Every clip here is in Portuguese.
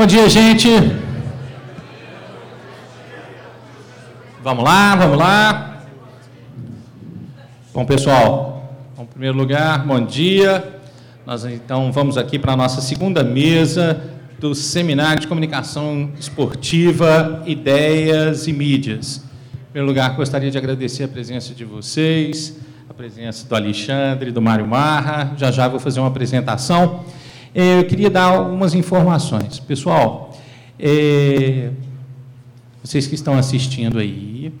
Bom dia, gente. Vamos lá, vamos lá. Bom, pessoal, em primeiro lugar, bom dia. Nós então vamos aqui para a nossa segunda mesa do Seminário de Comunicação Esportiva, Ideias e Mídias. Em primeiro lugar, gostaria de agradecer a presença de vocês, a presença do Alexandre, do Mário Marra. Já já vou fazer uma apresentação. É, eu queria dar algumas informações. Pessoal, é, vocês que estão assistindo aí,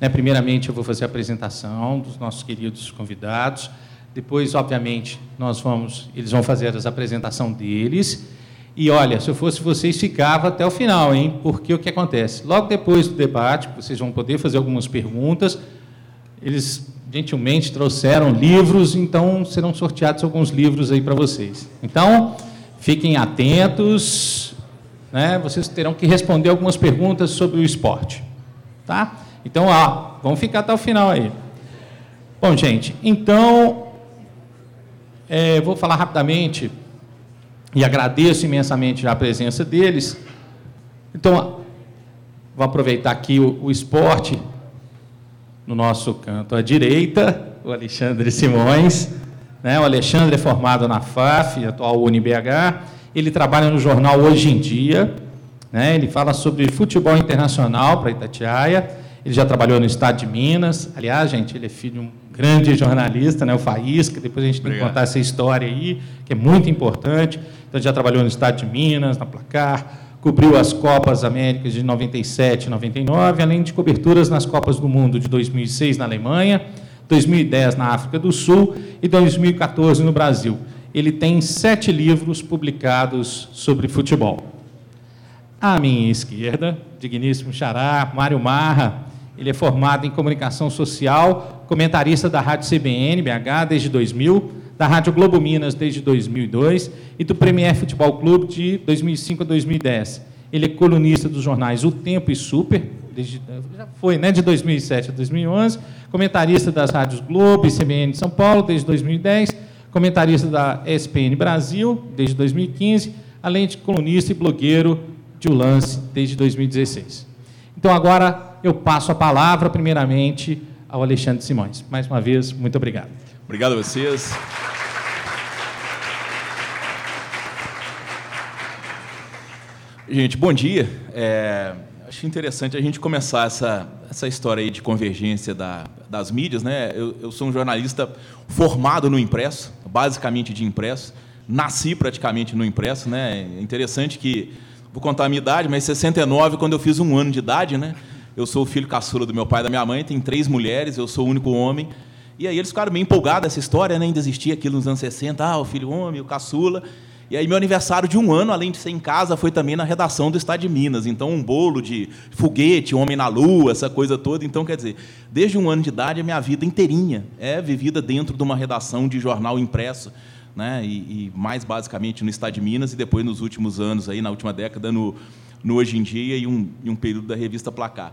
né, primeiramente eu vou fazer a apresentação dos nossos queridos convidados. Depois, obviamente, nós vamos, eles vão fazer a apresentação deles. E olha, se eu fosse vocês, ficava até o final, hein? Porque o que acontece? Logo depois do debate, vocês vão poder fazer algumas perguntas. Eles gentilmente trouxeram livros, então serão sorteados alguns livros aí para vocês. Então, fiquem atentos, né? Vocês terão que responder algumas perguntas sobre o esporte, tá? Então, ó, vamos ficar até o final aí. Bom, gente, então é, vou falar rapidamente e agradeço imensamente a presença deles. Então, vou aproveitar aqui o, o esporte no nosso canto à direita, o Alexandre Simões. Né? O Alexandre é formado na FAF, atual UniBH. Ele trabalha no jornal Hoje em Dia. Né? Ele fala sobre futebol internacional para Itatiaia. Ele já trabalhou no Estado de Minas. Aliás, gente, ele é filho de um grande jornalista, né? o Faísca. Depois a gente tem que contar essa história aí, que é muito importante. Então, ele já trabalhou no Estado de Minas, na Placar cobriu as Copas Américas de 97 e 99, além de coberturas nas Copas do Mundo de 2006 na Alemanha, 2010 na África do Sul e 2014 no Brasil. Ele tem sete livros publicados sobre futebol. À minha esquerda, digníssimo xará, Mário Marra. Ele é formado em comunicação social, comentarista da Rádio CBN, BH, desde 2000, da Rádio Globo Minas desde 2002 e do Premier Futebol Clube de 2005 a 2010. Ele é colunista dos jornais O Tempo e Super, desde, já foi, né, de 2007 a 2011, comentarista das rádios Globo e CBN de São Paulo desde 2010, comentarista da ESPN Brasil desde 2015, além de colunista e blogueiro de O Lance desde 2016. Então agora eu passo a palavra primeiramente ao Alexandre Simões. Mais uma vez, muito obrigado. Obrigado a vocês. Gente, bom dia. É, acho interessante a gente começar essa, essa história aí de convergência da, das mídias. Né? Eu, eu, sou um jornalista formado no impresso, basicamente de impresso. Nasci praticamente no impresso. Né? É interessante que, vou contar a minha idade, mas 69, quando eu fiz um ano de idade, né? eu sou o filho caçula do meu pai e da minha mãe, tem três mulheres, eu sou o único homem. E aí eles ficaram meio empolgados essa história, né? ainda existia aquilo nos anos 60, ah, o filho homem, o caçula. E aí meu aniversário de um ano, além de ser em casa, foi também na redação do Estado de Minas. Então, um bolo de foguete, homem na lua, essa coisa toda. Então, quer dizer, desde um ano de idade, a minha vida inteirinha é vivida dentro de uma redação de jornal impresso. Né? E, e mais basicamente no Estado de Minas e depois nos últimos anos, aí, na última década, no, no Hoje em Dia e um, e um período da revista Placar.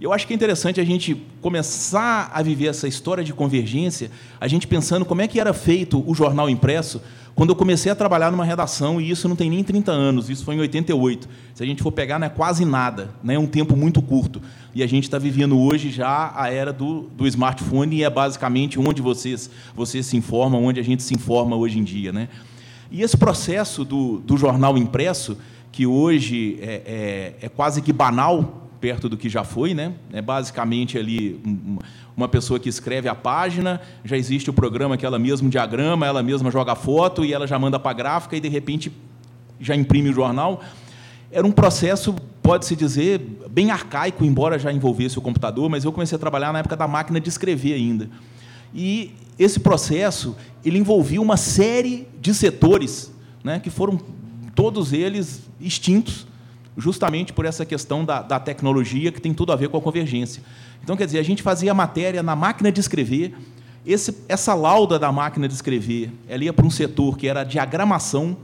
Eu acho que é interessante a gente começar a viver essa história de convergência, a gente pensando como é que era feito o jornal impresso quando eu comecei a trabalhar numa redação, e isso não tem nem 30 anos, isso foi em 88. Se a gente for pegar, não é quase nada, né? é um tempo muito curto. E a gente está vivendo hoje já a era do, do smartphone, e é basicamente onde vocês, vocês se informam, onde a gente se informa hoje em dia. Né? E esse processo do, do jornal impresso, que hoje é, é, é quase que banal, perto do que já foi, né? É basicamente ali uma pessoa que escreve a página, já existe o programa que ela mesma diagrama, ela mesma joga foto e ela já manda para a gráfica e de repente já imprime o jornal. Era um processo, pode-se dizer, bem arcaico, embora já envolvesse o computador, mas eu comecei a trabalhar na época da máquina de escrever ainda. E esse processo, ele envolvia uma série de setores, né, que foram todos eles extintos, justamente por essa questão da, da tecnologia que tem tudo a ver com a convergência. Então, quer dizer, a gente fazia matéria na máquina de escrever, esse, essa lauda da máquina de escrever, ela ia para um setor que era a diagramação.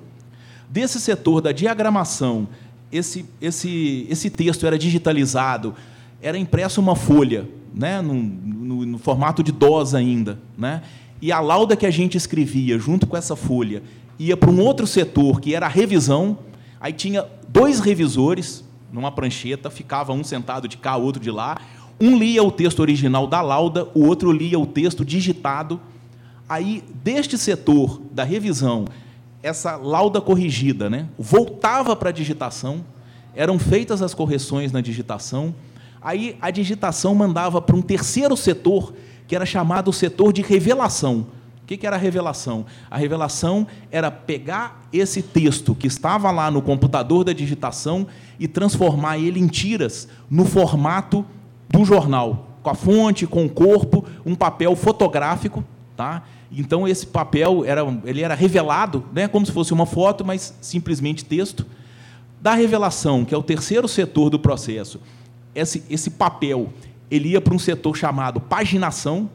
Desse setor da diagramação, esse, esse, esse texto era digitalizado, era impresso uma folha, né, no, no, no formato de DOS ainda. Né, e a lauda que a gente escrevia junto com essa folha ia para um outro setor, que era a revisão, Aí tinha dois revisores numa prancheta, ficava um sentado de cá, outro de lá. Um lia o texto original da lauda, o outro lia o texto digitado. Aí, deste setor da revisão, essa lauda corrigida, né, voltava para a digitação, eram feitas as correções na digitação. Aí a digitação mandava para um terceiro setor, que era chamado setor de revelação que, que era a revelação? A revelação era pegar esse texto que estava lá no computador da digitação e transformar ele em tiras no formato do jornal, com a fonte, com o corpo, um papel fotográfico, tá? Então esse papel era, ele era revelado, né, como se fosse uma foto, mas simplesmente texto. Da revelação, que é o terceiro setor do processo, esse, esse papel ele ia para um setor chamado paginação,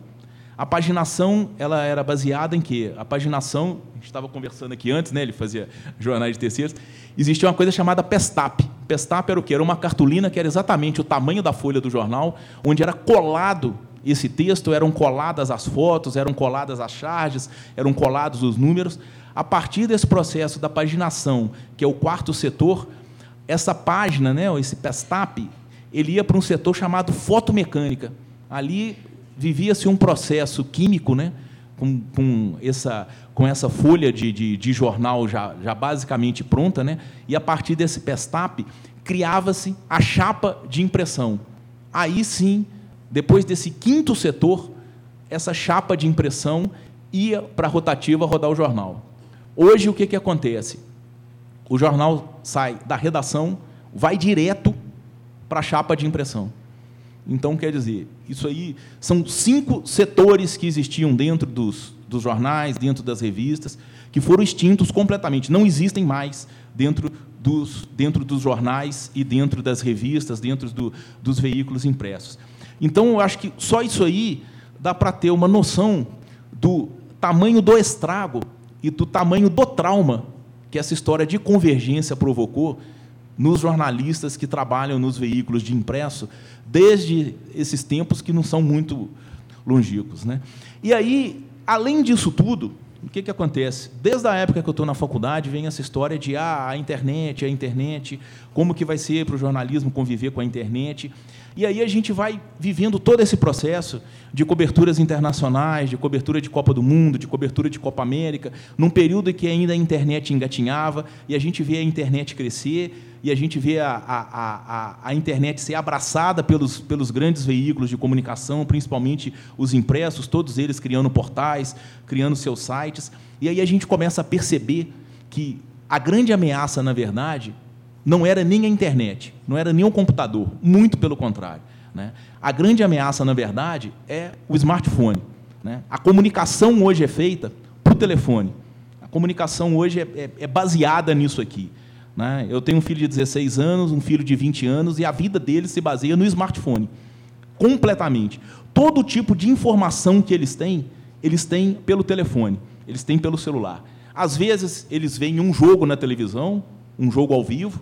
a paginação ela era baseada em quê? A paginação, a gente estava conversando aqui antes, né? ele fazia jornais de terceiros, existia uma coisa chamada Pestap. Pestap era o quê? Era uma cartolina que era exatamente o tamanho da folha do jornal, onde era colado esse texto, eram coladas as fotos, eram coladas as charges, eram colados os números. A partir desse processo da paginação, que é o quarto setor, essa página, né, esse Pestap, ele ia para um setor chamado fotomecânica. Ali vivia-se um processo químico, né? Com, com, essa, com essa folha de, de, de, jornal já, já basicamente pronta, né? e a partir desse pestap criava-se a chapa de impressão. Aí sim, depois desse quinto setor, essa chapa de impressão ia para a rotativa rodar o jornal. Hoje, o que, que acontece? O jornal sai da redação, vai direto para a chapa de impressão. Então, quer dizer, isso aí são cinco setores que existiam dentro dos, dos jornais, dentro das revistas, que foram extintos completamente. Não existem mais dentro dos, dentro dos jornais e dentro das revistas, dentro do, dos veículos impressos. Então, eu acho que só isso aí dá para ter uma noção do tamanho do estrago e do tamanho do trauma que essa história de convergência provocou nos jornalistas que trabalham nos veículos de impresso, desde esses tempos que não são muito longínquos. Né? E aí, além disso tudo, o que, que acontece? Desde a época que eu estou na faculdade, vem essa história de ah, a internet, a internet, como que vai ser para o jornalismo conviver com a internet. E aí a gente vai vivendo todo esse processo de coberturas internacionais, de cobertura de Copa do Mundo, de cobertura de Copa América, num período em que ainda a internet engatinhava, e a gente vê a internet crescer, e a gente vê a, a, a, a internet ser abraçada pelos, pelos grandes veículos de comunicação, principalmente os impressos, todos eles criando portais, criando seus sites. E aí a gente começa a perceber que a grande ameaça, na verdade, não era nem a internet, não era nem o computador, muito pelo contrário. Né? A grande ameaça, na verdade, é o smartphone. Né? A comunicação hoje é feita por telefone. A comunicação hoje é, é, é baseada nisso aqui. Né? Eu tenho um filho de 16 anos, um filho de 20 anos, e a vida dele se baseia no smartphone. Completamente. Todo tipo de informação que eles têm, eles têm pelo telefone, eles têm pelo celular. Às vezes, eles veem um jogo na televisão, um jogo ao vivo,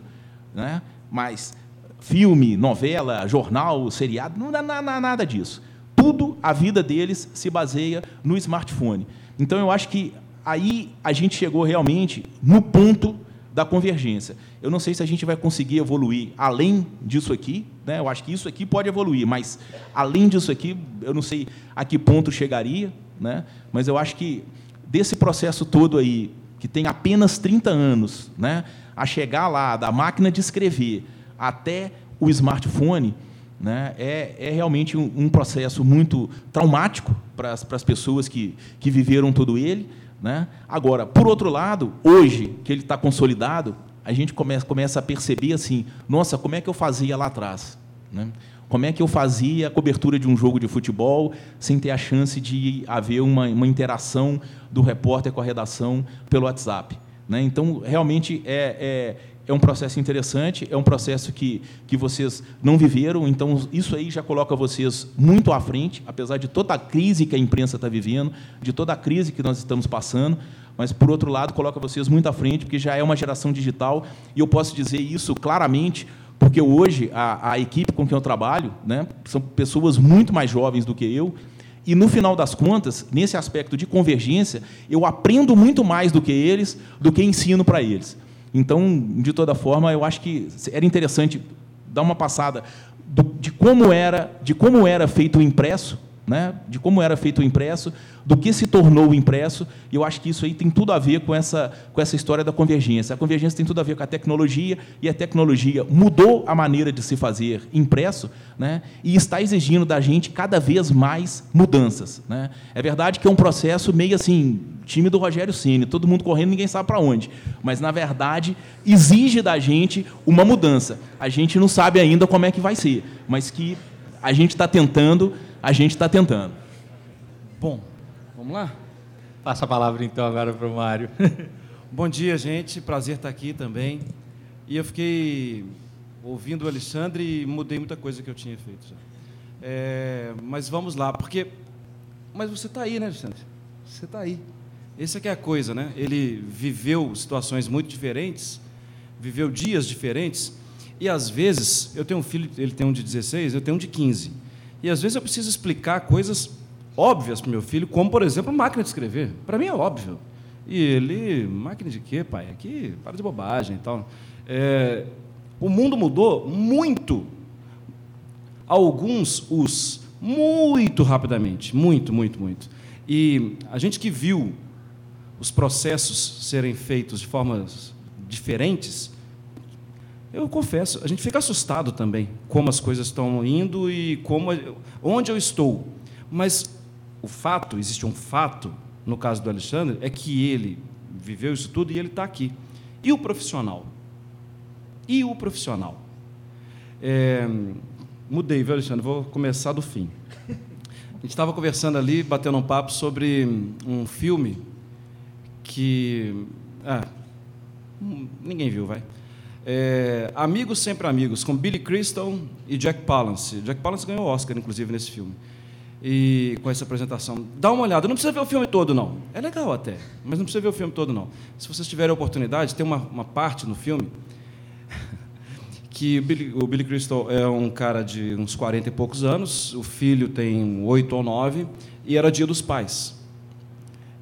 né? mas filme, novela, jornal, seriado, não dá nada disso. Tudo, a vida deles se baseia no smartphone. Então, eu acho que aí a gente chegou realmente no ponto da convergência. Eu não sei se a gente vai conseguir evoluir além disso aqui, né? eu acho que isso aqui pode evoluir, mas além disso aqui, eu não sei a que ponto chegaria, né? mas eu acho que desse processo todo aí, que tem apenas 30 anos, né? A chegar lá, da máquina de escrever até o smartphone, né? é, é realmente um, um processo muito traumático para as, pessoas que, que viveram todo ele, né? Agora, por outro lado, hoje que ele está consolidado, a gente começa, começa a perceber assim, nossa, como é que eu fazia lá atrás? Né? Como é que eu fazia a cobertura de um jogo de futebol sem ter a chance de haver uma, uma interação do repórter com a redação pelo WhatsApp? Né? Então, realmente, é, é é um processo interessante, é um processo que, que vocês não viveram, então isso aí já coloca vocês muito à frente, apesar de toda a crise que a imprensa está vivendo, de toda a crise que nós estamos passando, mas, por outro lado, coloca vocês muito à frente, porque já é uma geração digital, e eu posso dizer isso claramente, porque hoje a, a equipe com quem eu trabalho né, são pessoas muito mais jovens do que eu, e, no final das contas, nesse aspecto de convergência, eu aprendo muito mais do que eles, do que ensino para eles. Então, de toda forma, eu acho que era interessante dar uma passada do, de como era, de como era feito o impresso, né? de como era feito o impresso, do que se tornou o impresso, e eu acho que isso aí tem tudo a ver com essa, com essa história da convergência. A convergência tem tudo a ver com a tecnologia, e a tecnologia mudou a maneira de se fazer impresso, né? e está exigindo da gente cada vez mais mudanças. Né? É verdade que é um processo meio assim, time do Rogério Ceni, todo mundo correndo, ninguém sabe para onde. Mas, na verdade, exige da gente uma mudança. A gente não sabe ainda como é que vai ser, mas que a gente está tentando, a gente está tentando. Bom, Vamos lá? Passa a palavra então agora para o Mário. Bom dia, gente. Prazer estar aqui também. E eu fiquei ouvindo o Alexandre e mudei muita coisa que eu tinha feito já. É, mas vamos lá, porque. Mas você está aí, né, Alexandre? Você está aí. Essa é a coisa, né? Ele viveu situações muito diferentes, viveu dias diferentes, e às vezes, eu tenho um filho, ele tem um de 16, eu tenho um de 15. E às vezes eu preciso explicar coisas óbvias para meu filho, como, por exemplo, máquina de escrever. Para mim é óbvio. E ele, máquina de quê, pai? Aqui, para de bobagem e tal. É, o mundo mudou muito. Alguns os muito rapidamente, muito, muito, muito. E a gente que viu os processos serem feitos de formas diferentes, eu confesso, a gente fica assustado também como as coisas estão indo e como onde eu estou. Mas o fato, existe um fato, no caso do Alexandre, é que ele viveu isso tudo e ele está aqui. E o profissional? E o profissional? É, mudei, viu, Alexandre? Vou começar do fim. A gente estava conversando ali, batendo um papo sobre um filme que. Ah, ninguém viu, vai. É, amigos Sempre Amigos, com Billy Crystal e Jack Palance. Jack Palance ganhou o Oscar, inclusive, nesse filme e com essa apresentação. Dá uma olhada, não precisa ver o filme todo, não. É legal até, mas não precisa ver o filme todo, não. Se vocês tiverem a oportunidade, tem uma, uma parte no filme que o Billy, o Billy Crystal é um cara de uns 40 e poucos anos, o filho tem oito ou nove, e era dia dos pais.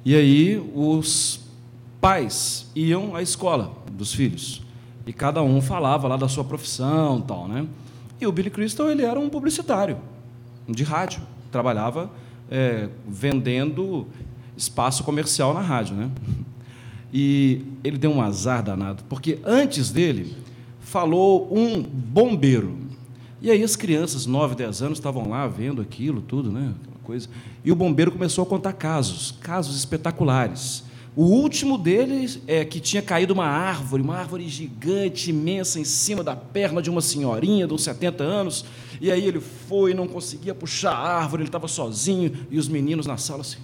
E aí os pais iam à escola dos filhos, e cada um falava lá da sua profissão tal, né? E o Billy Crystal, ele era um publicitário de rádio trabalhava é, vendendo espaço comercial na rádio. Né? E ele deu um azar danado, porque antes dele falou um bombeiro. E aí as crianças, 9, 10 anos, estavam lá vendo aquilo, tudo, né? Aquela coisa. E o bombeiro começou a contar casos, casos espetaculares. O último deles é que tinha caído uma árvore, uma árvore gigante, imensa, em cima da perna de uma senhorinha de uns 70 anos. E aí ele foi, não conseguia puxar a árvore, ele estava sozinho, e os meninos na sala assim,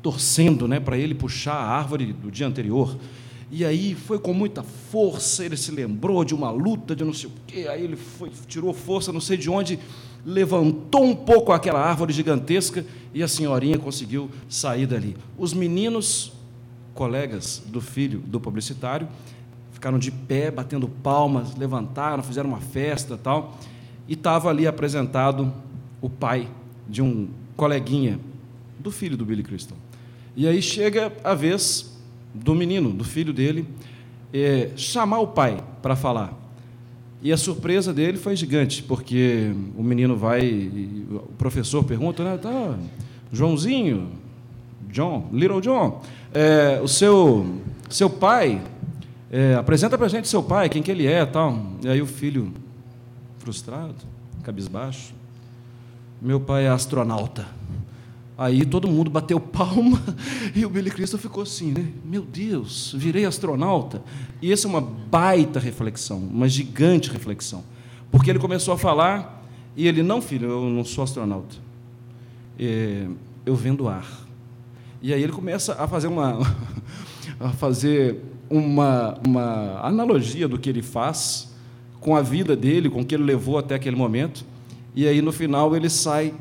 torcendo né, para ele puxar a árvore do dia anterior. E aí foi com muita força, ele se lembrou de uma luta, de não sei o quê, aí ele foi, tirou força, não sei de onde, levantou um pouco aquela árvore gigantesca e a senhorinha conseguiu sair dali. Os meninos colegas do filho do publicitário ficaram de pé, batendo palmas, levantaram, fizeram uma festa tal. E estava ali apresentado o pai de um coleguinha do filho do Billy Crystal. E aí chega a vez do menino, do filho dele, é, chamar o pai para falar. E a surpresa dele foi gigante, porque o menino vai, o professor pergunta, né, tá, Joãozinho, John, Little John, é, o seu, seu pai, é, apresenta para a gente seu pai, quem que ele é tal. E aí o filho, frustrado, cabisbaixo, meu pai é astronauta. Aí todo mundo bateu palma e o Billy Crystal ficou assim, né? Meu Deus, virei astronauta. E essa é uma baita reflexão, uma gigante reflexão. Porque ele começou a falar e ele, não, filho, eu não sou astronauta. É, eu vendo ar. E aí ele começa a fazer uma, a fazer uma, uma analogia do que ele faz com a vida dele, com o que ele levou até aquele momento. E aí, no final, ele sai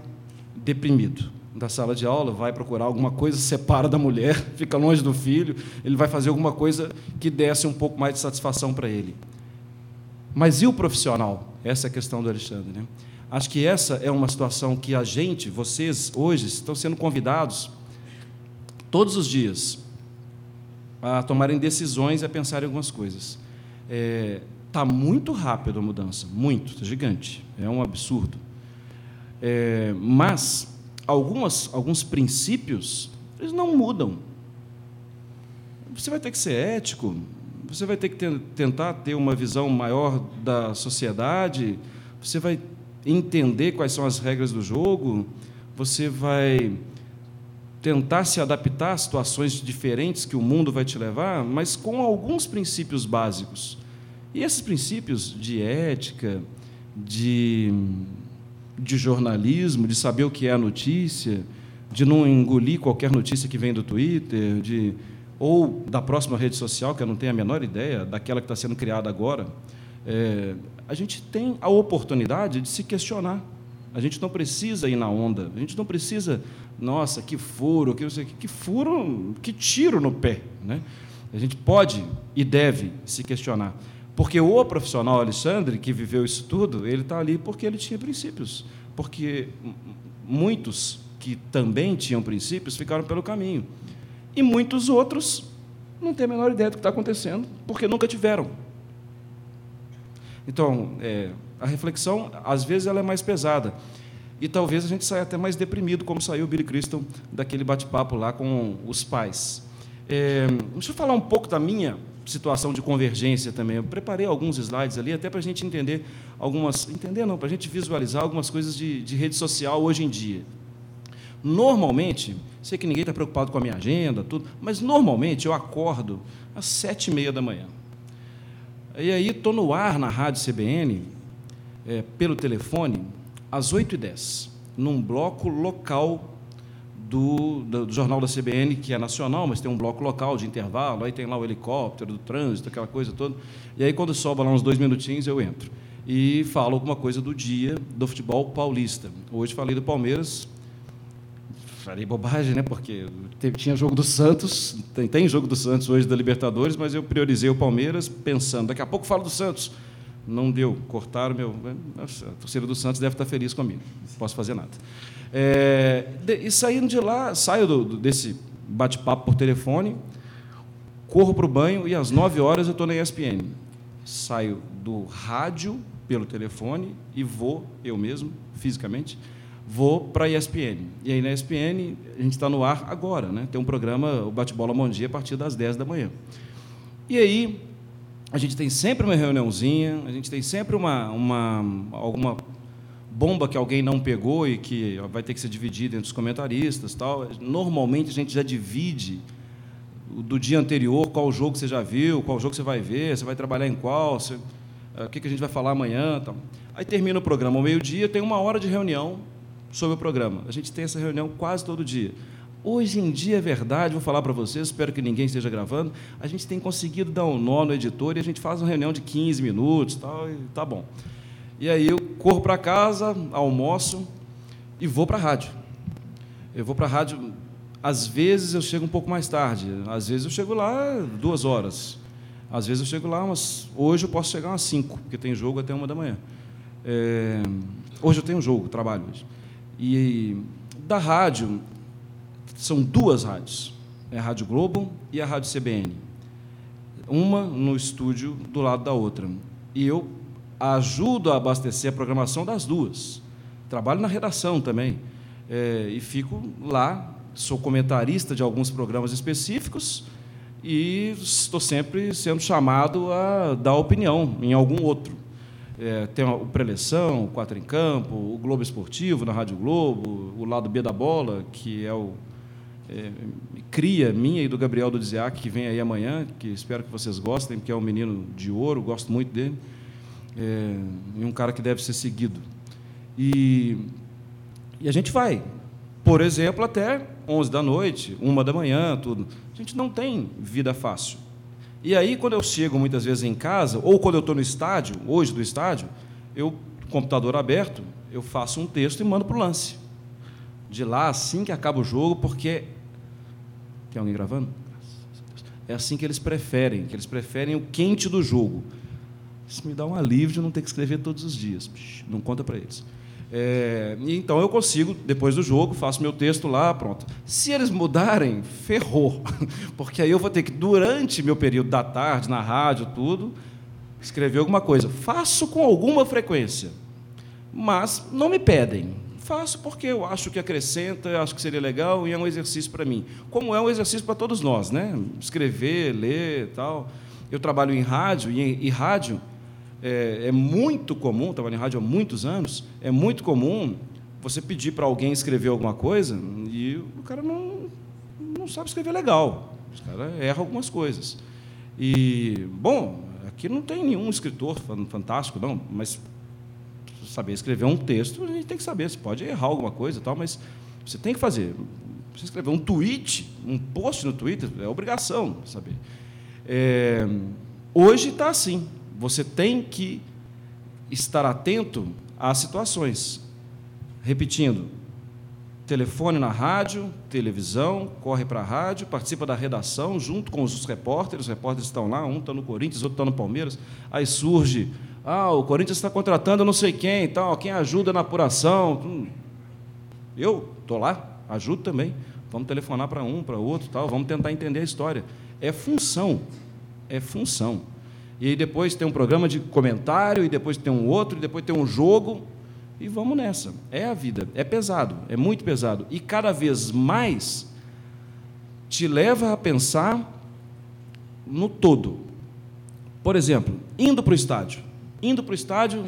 deprimido da sala de aula, vai procurar alguma coisa, separa da mulher, fica longe do filho, ele vai fazer alguma coisa que desse um pouco mais de satisfação para ele. Mas e o profissional? Essa é a questão do Alexandre. Né? Acho que essa é uma situação que a gente, vocês, hoje, estão sendo convidados todos os dias, a tomarem decisões e a pensar em algumas coisas. Está é, muito rápido a mudança, muito, tá gigante, é um absurdo. É, mas algumas, alguns princípios eles não mudam. Você vai ter que ser ético, você vai ter que ter, tentar ter uma visão maior da sociedade, você vai entender quais são as regras do jogo, você vai tentar se adaptar a situações diferentes que o mundo vai te levar, mas com alguns princípios básicos. E esses princípios de ética, de, de jornalismo, de saber o que é a notícia, de não engolir qualquer notícia que vem do Twitter, de, ou da próxima rede social, que eu não tenho a menor ideia, daquela que está sendo criada agora, é, a gente tem a oportunidade de se questionar. A gente não precisa ir na onda, a gente não precisa, nossa, que furo, que, que furo, que tiro no pé. Né? A gente pode e deve se questionar. Porque o profissional Alexandre, que viveu isso tudo, ele está ali porque ele tinha princípios. Porque muitos que também tinham princípios ficaram pelo caminho. E muitos outros não têm a menor ideia do que está acontecendo, porque nunca tiveram. Então, é, a reflexão, às vezes, ela é mais pesada. E talvez a gente saia até mais deprimido, como saiu o Billy Crystal daquele bate-papo lá com os pais. É, deixa eu falar um pouco da minha situação de convergência também. Eu preparei alguns slides ali, até para a gente entender algumas. Entender não, para a gente visualizar algumas coisas de, de rede social hoje em dia. Normalmente, sei que ninguém está preocupado com a minha agenda, tudo, mas normalmente eu acordo às sete e meia da manhã. E aí estou no ar na rádio CBN, é, pelo telefone, às oito e dez, num bloco local do, do, jornal da CBN, que é nacional, mas tem um bloco local de intervalo, aí tem lá o helicóptero do trânsito, aquela coisa toda. E aí, quando sobra lá uns dois minutinhos, eu entro. E falo alguma coisa do dia do futebol paulista. Hoje falei do Palmeiras, falei bobagem, né? Porque teve, tinha jogo do Santos, tem, tem, jogo do Santos hoje da Libertadores, mas eu priorizei o Palmeiras pensando, daqui a pouco falo do Santos. Não deu, cortaram meu. Nossa, a torcida do Santos deve estar feliz comigo, não posso fazer nada. É, e saindo de lá, saio do, desse bate-papo por telefone, corro para o banho e às 9 horas eu estou na ESPN. Saio do rádio pelo telefone e vou, eu mesmo, fisicamente, vou para a ESPN. E aí na ESPN a gente está no ar agora, né? Tem um programa, o Bate-Bola Bom Dia, a partir das 10 da manhã. E aí a gente tem sempre uma reuniãozinha, a gente tem sempre uma, uma alguma bomba que alguém não pegou e que vai ter que ser dividida entre os comentaristas, tal. Normalmente a gente já divide do dia anterior qual jogo você já viu, qual jogo você vai ver, você vai trabalhar em qual, você, eh, o que, a gente vai falar amanhã, tal. Aí termina o programa ao meio-dia, tem uma hora de reunião sobre o programa. A gente tem essa reunião quase todo dia. Hoje em dia é verdade, vou falar para vocês, espero que ninguém esteja gravando, a gente tem conseguido dar um nó no editor e a gente faz uma reunião de 15 minutos, tal, e tá bom. E aí eu corro para casa, almoço e vou para a rádio. Eu vou para a rádio, às vezes eu chego um pouco mais tarde, às vezes eu chego lá duas horas, às vezes eu chego lá umas. Hoje eu posso chegar umas cinco, porque tem jogo até uma da manhã. É, hoje eu tenho um jogo, trabalho hoje. E da rádio, são duas rádios, é a Rádio Globo e a Rádio CBN. Uma no estúdio do lado da outra. E eu ajudo a abastecer a programação das duas. Trabalho na redação também. É, e fico lá, sou comentarista de alguns programas específicos e estou sempre sendo chamado a dar opinião em algum outro. É, tem o Preleção, o Quatro em Campo, o Globo Esportivo na Rádio Globo, o lado B da bola, que é o é, cria minha e do Gabriel do Diziac, que vem aí amanhã, que espero que vocês gostem, porque é um menino de ouro, gosto muito dele, é, e um cara que deve ser seguido. E, e a gente vai, por exemplo, até 11 da noite, uma da manhã, tudo. A gente não tem vida fácil. E aí, quando eu chego muitas vezes em casa, ou quando eu estou no estádio, hoje do estádio, eu, computador aberto, eu faço um texto e mando para o lance. De lá, assim que acaba o jogo, porque. Tem alguém gravando? É assim que eles preferem, que eles preferem o quente do jogo. Isso me dá um alívio de não ter que escrever todos os dias. Não conta para eles. É, então eu consigo, depois do jogo, faço meu texto lá, pronto. Se eles mudarem, ferrou. Porque aí eu vou ter que, durante meu período da tarde, na rádio, tudo, escrever alguma coisa. Faço com alguma frequência, mas não me pedem. Faço porque eu acho que acrescenta, acho que seria legal e é um exercício para mim. Como é um exercício para todos nós, né? Escrever, ler tal. Eu trabalho em rádio e, e rádio é, é muito comum, trabalho em rádio há muitos anos, é muito comum você pedir para alguém escrever alguma coisa e o cara não, não sabe escrever legal. Os caras erram algumas coisas. E, bom, aqui não tem nenhum escritor fantástico, não, mas saber escrever um texto, a gente tem que saber. Você pode errar alguma coisa e tal, mas você tem que fazer. Você escrever um tweet, um post no Twitter, é obrigação saber. É, hoje está assim. Você tem que estar atento às situações. Repetindo, telefone na rádio, televisão, corre para a rádio, participa da redação junto com os repórteres, os repórteres estão lá, um está no Corinthians, outro está no Palmeiras, aí surge, ah, o Corinthians está contratando não sei quem, tal, quem ajuda na apuração. Hum. Eu estou lá, ajudo também. Vamos telefonar para um, para outro, tal, vamos tentar entender a história. É função, é função. E depois tem um programa de comentário, e depois tem um outro, e depois tem um jogo. E vamos nessa. É a vida. É pesado, é muito pesado. E cada vez mais te leva a pensar no todo. Por exemplo, indo para o estádio. Indo para o estádio,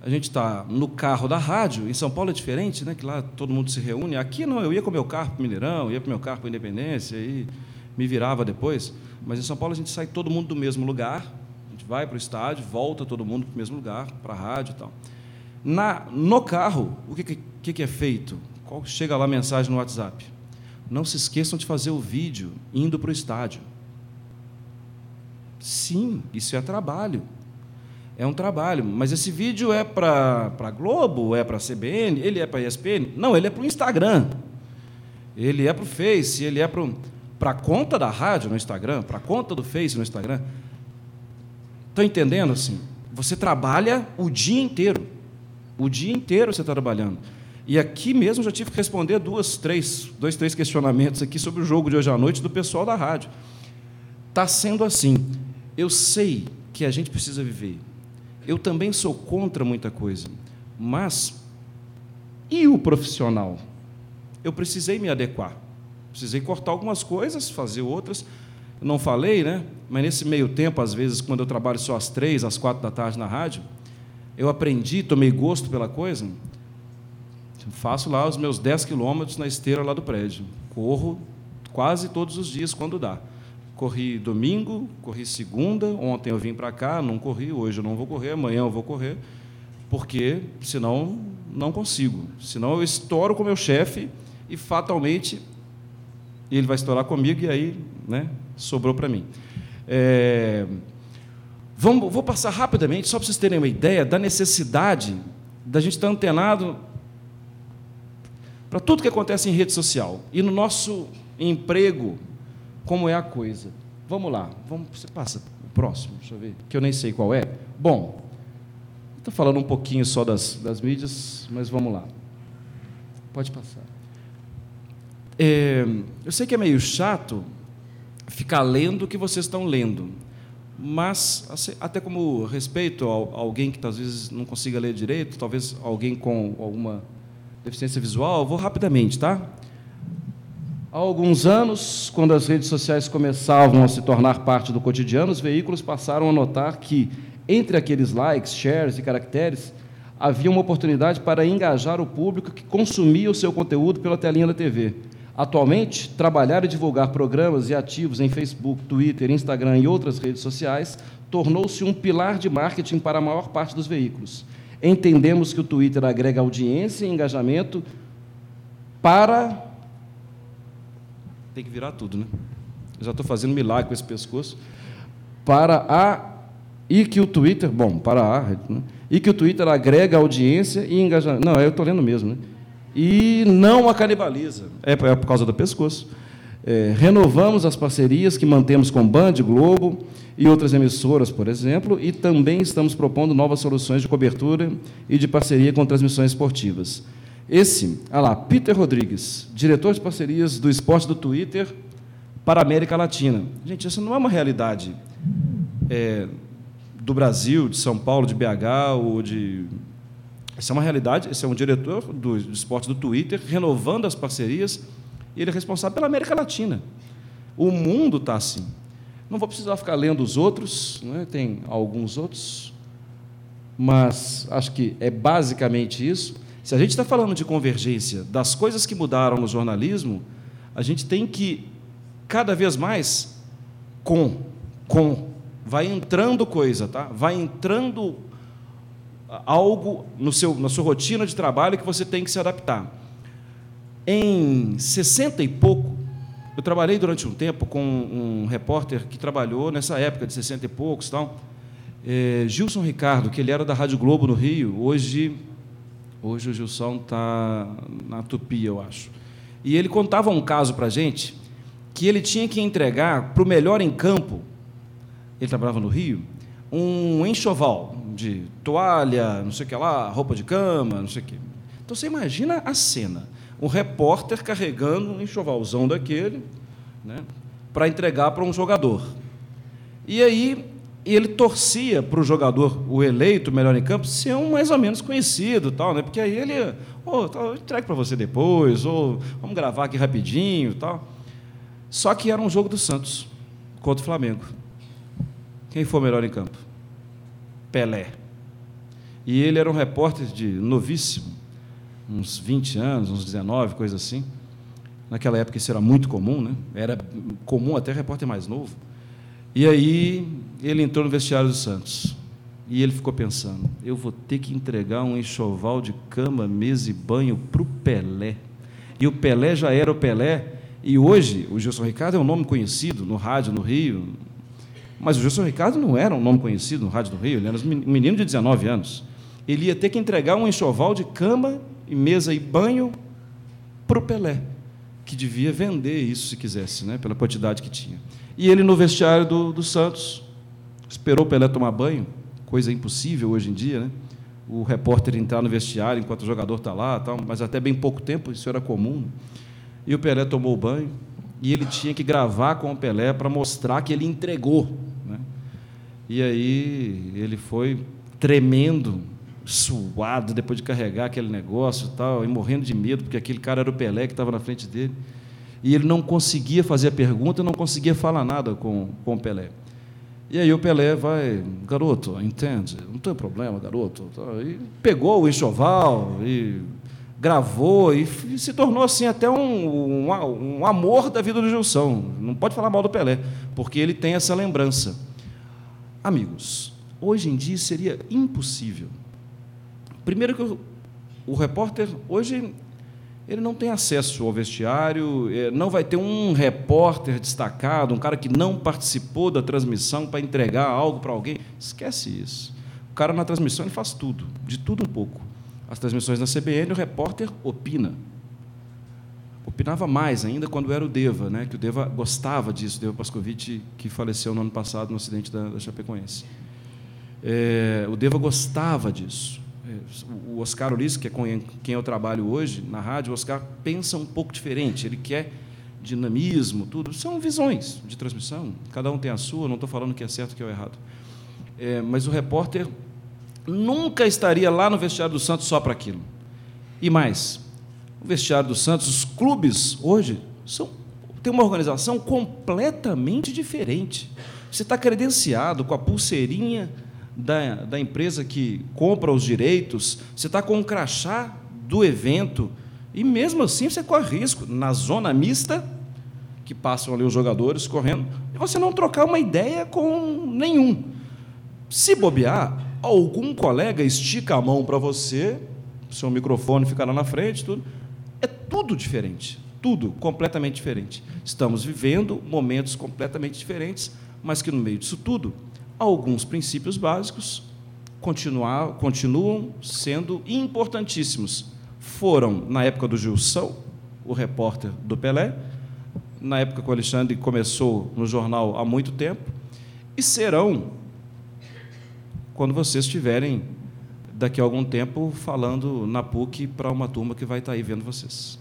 a gente está no carro da rádio. Em São Paulo é diferente, né? Que lá todo mundo se reúne. Aqui não, eu ia com o meu carro para o Mineirão, ia com o meu carro para a Independência, e me virava depois. Mas em São Paulo a gente sai todo mundo do mesmo lugar, a gente vai para o estádio, volta todo mundo para o mesmo lugar, para a rádio e tal. Na, no carro, o que, que, que é feito? Qual, chega lá mensagem no WhatsApp. Não se esqueçam de fazer o vídeo indo para o estádio. Sim, isso é trabalho. É um trabalho, mas esse vídeo é para a Globo, é para a CBN, ele é para a ESPN? Não, ele é para o Instagram, ele é para o Face, ele é para para a conta da rádio no Instagram, para a conta do Face no Instagram. Estão entendendo assim? Você trabalha o dia inteiro. O dia inteiro você está trabalhando. E aqui mesmo já tive que responder duas, três, dois, três questionamentos aqui sobre o jogo de hoje à noite do pessoal da rádio. Está sendo assim. Eu sei que a gente precisa viver. Eu também sou contra muita coisa. Mas e o profissional? Eu precisei me adequar. Precisei cortar algumas coisas, fazer outras. Eu não falei, né? Mas nesse meio tempo, às vezes, quando eu trabalho só às três, às quatro da tarde na rádio, eu aprendi, tomei gosto pela coisa. Faço lá os meus 10 quilômetros na esteira lá do prédio. Corro quase todos os dias quando dá. Corri domingo, corri segunda, ontem eu vim para cá, não corri, hoje eu não vou correr, amanhã eu vou correr, porque senão não consigo. Senão eu estouro com meu chefe e fatalmente e ele vai estourar comigo, e aí né, sobrou para mim. É, vamos, vou passar rapidamente, só para vocês terem uma ideia da necessidade da gente estar antenado para tudo que acontece em rede social. E no nosso emprego, como é a coisa. Vamos lá, vamos, você passa o próximo, deixa eu ver, que eu nem sei qual é. Bom, estou falando um pouquinho só das, das mídias, mas vamos lá. Pode passar. É, eu sei que é meio chato ficar lendo o que vocês estão lendo, mas assim, até como respeito a alguém que às vezes não consiga ler direito, talvez alguém com alguma deficiência visual, vou rapidamente, tá? Há alguns anos, quando as redes sociais começavam a se tornar parte do cotidiano, os veículos passaram a notar que, entre aqueles likes, shares e caracteres, havia uma oportunidade para engajar o público que consumia o seu conteúdo pela telinha da TV. Atualmente, trabalhar e divulgar programas e ativos em Facebook, Twitter, Instagram e outras redes sociais tornou-se um pilar de marketing para a maior parte dos veículos. Entendemos que o Twitter agrega audiência e engajamento para. Tem que virar tudo, né? Eu já estou fazendo milagre com esse pescoço. Para a. E que o Twitter. Bom, para a. Né? E que o Twitter agrega audiência e engajamento. Não, eu estou lendo mesmo, né? E não a canibaliza. É, é por causa do pescoço. É, renovamos as parcerias que mantemos com Band, Globo e outras emissoras, por exemplo, e também estamos propondo novas soluções de cobertura e de parceria com transmissões esportivas. Esse, olha lá, Peter Rodrigues, diretor de parcerias do esporte do Twitter para a América Latina. Gente, isso não é uma realidade é, do Brasil, de São Paulo, de BH ou de. Isso é uma realidade. Esse é um diretor do, do esporte do Twitter, renovando as parcerias e ele é responsável pela América Latina. O mundo está assim. Não vou precisar ficar lendo os outros, né? tem alguns outros, mas acho que é basicamente isso. Se a gente está falando de convergência das coisas que mudaram no jornalismo, a gente tem que, cada vez mais, com, com, vai entrando coisa, tá? vai entrando algo no seu, na sua rotina de trabalho que você tem que se adaptar. Em 60 e pouco, eu trabalhei durante um tempo com um repórter que trabalhou nessa época de 60 e poucos, tal, é, Gilson Ricardo, que ele era da Rádio Globo no Rio, hoje, hoje o Gilson está na Tupi, eu acho. E ele contava um caso para a gente que ele tinha que entregar para o melhor em campo, ele trabalhava no Rio, um enxoval de toalha, não sei o que lá, roupa de cama, não sei o que. Então você imagina a cena um repórter carregando um enxovalzão daquele né, para entregar para um jogador. E aí ele torcia para o jogador, o eleito melhor em campo, ser um mais ou menos conhecido, tal, né? Porque aí ele, oh, entrego para você depois, ou vamos gravar aqui rapidinho, tal. Só que era um jogo do Santos contra o Flamengo. Quem foi melhor em campo? Pelé. E ele era um repórter de novíssimo, uns 20 anos, uns 19, coisa assim. Naquela época isso era muito comum, né? Era comum até repórter mais novo. E aí ele entrou no vestiário do Santos. E ele ficou pensando: eu vou ter que entregar um enxoval de cama, mesa e banho para o Pelé. E o Pelé já era o Pelé. E hoje o Gilson Ricardo é um nome conhecido no rádio no Rio. Mas o Gilson Ricardo não era um nome conhecido no rádio no Rio, ele era um menino de 19 anos. Ele ia ter que entregar um enxoval de cama e mesa e banho para o Pelé, que devia vender isso se quisesse, né, pela quantidade que tinha. E ele no vestiário do, do Santos esperou o Pelé tomar banho, coisa impossível hoje em dia, né? O repórter entrar no vestiário enquanto o jogador está lá, tal, mas até bem pouco tempo isso era comum. E o Pelé tomou banho e ele tinha que gravar com o Pelé para mostrar que ele entregou. E aí ele foi tremendo suado depois de carregar aquele negócio e tal, e morrendo de medo, porque aquele cara era o Pelé que estava na frente dele. E ele não conseguia fazer a pergunta, não conseguia falar nada com, com o Pelé. E aí o Pelé vai, garoto, entende? Não tem problema, garoto. E pegou o enxoval e gravou e se tornou assim até um, um, um amor da vida do Gilson. Não pode falar mal do Pelé, porque ele tem essa lembrança. Amigos, hoje em dia seria impossível Primeiro que o, o repórter hoje ele não tem acesso ao vestiário, é, não vai ter um repórter destacado, um cara que não participou da transmissão para entregar algo para alguém. Esquece isso. O cara na transmissão ele faz tudo, de tudo um pouco. As transmissões na CBN, o repórter opina. Opinava mais ainda quando era o Deva, né? que o Deva gostava disso, o Deva Pascovitch, que faleceu no ano passado no acidente da, da Chapecoense. É, o Deva gostava disso o Oscar Ulisses, que é com quem eu trabalho hoje na rádio, o Oscar pensa um pouco diferente. Ele quer dinamismo, tudo. São visões de transmissão. Cada um tem a sua. Não estou falando que é certo, que é errado. É, mas o repórter nunca estaria lá no vestiário do Santos só para aquilo. E mais, o vestiário do Santos, os clubes hoje são tem uma organização completamente diferente. Você está credenciado com a pulseirinha da, da empresa que compra os direitos, você está com um crachá do evento, e mesmo assim você corre risco, na zona mista, que passam ali os jogadores correndo, e você não trocar uma ideia com nenhum. Se bobear, algum colega estica a mão para você, seu microfone fica lá na frente, tudo. É tudo diferente, tudo completamente diferente. Estamos vivendo momentos completamente diferentes, mas que no meio disso tudo alguns princípios básicos continuar, continuam sendo importantíssimos. Foram, na época do Gilson, o repórter do Pelé, na época que o Alexandre começou no jornal há muito tempo, e serão quando vocês estiverem, daqui a algum tempo, falando na PUC para uma turma que vai estar aí vendo vocês.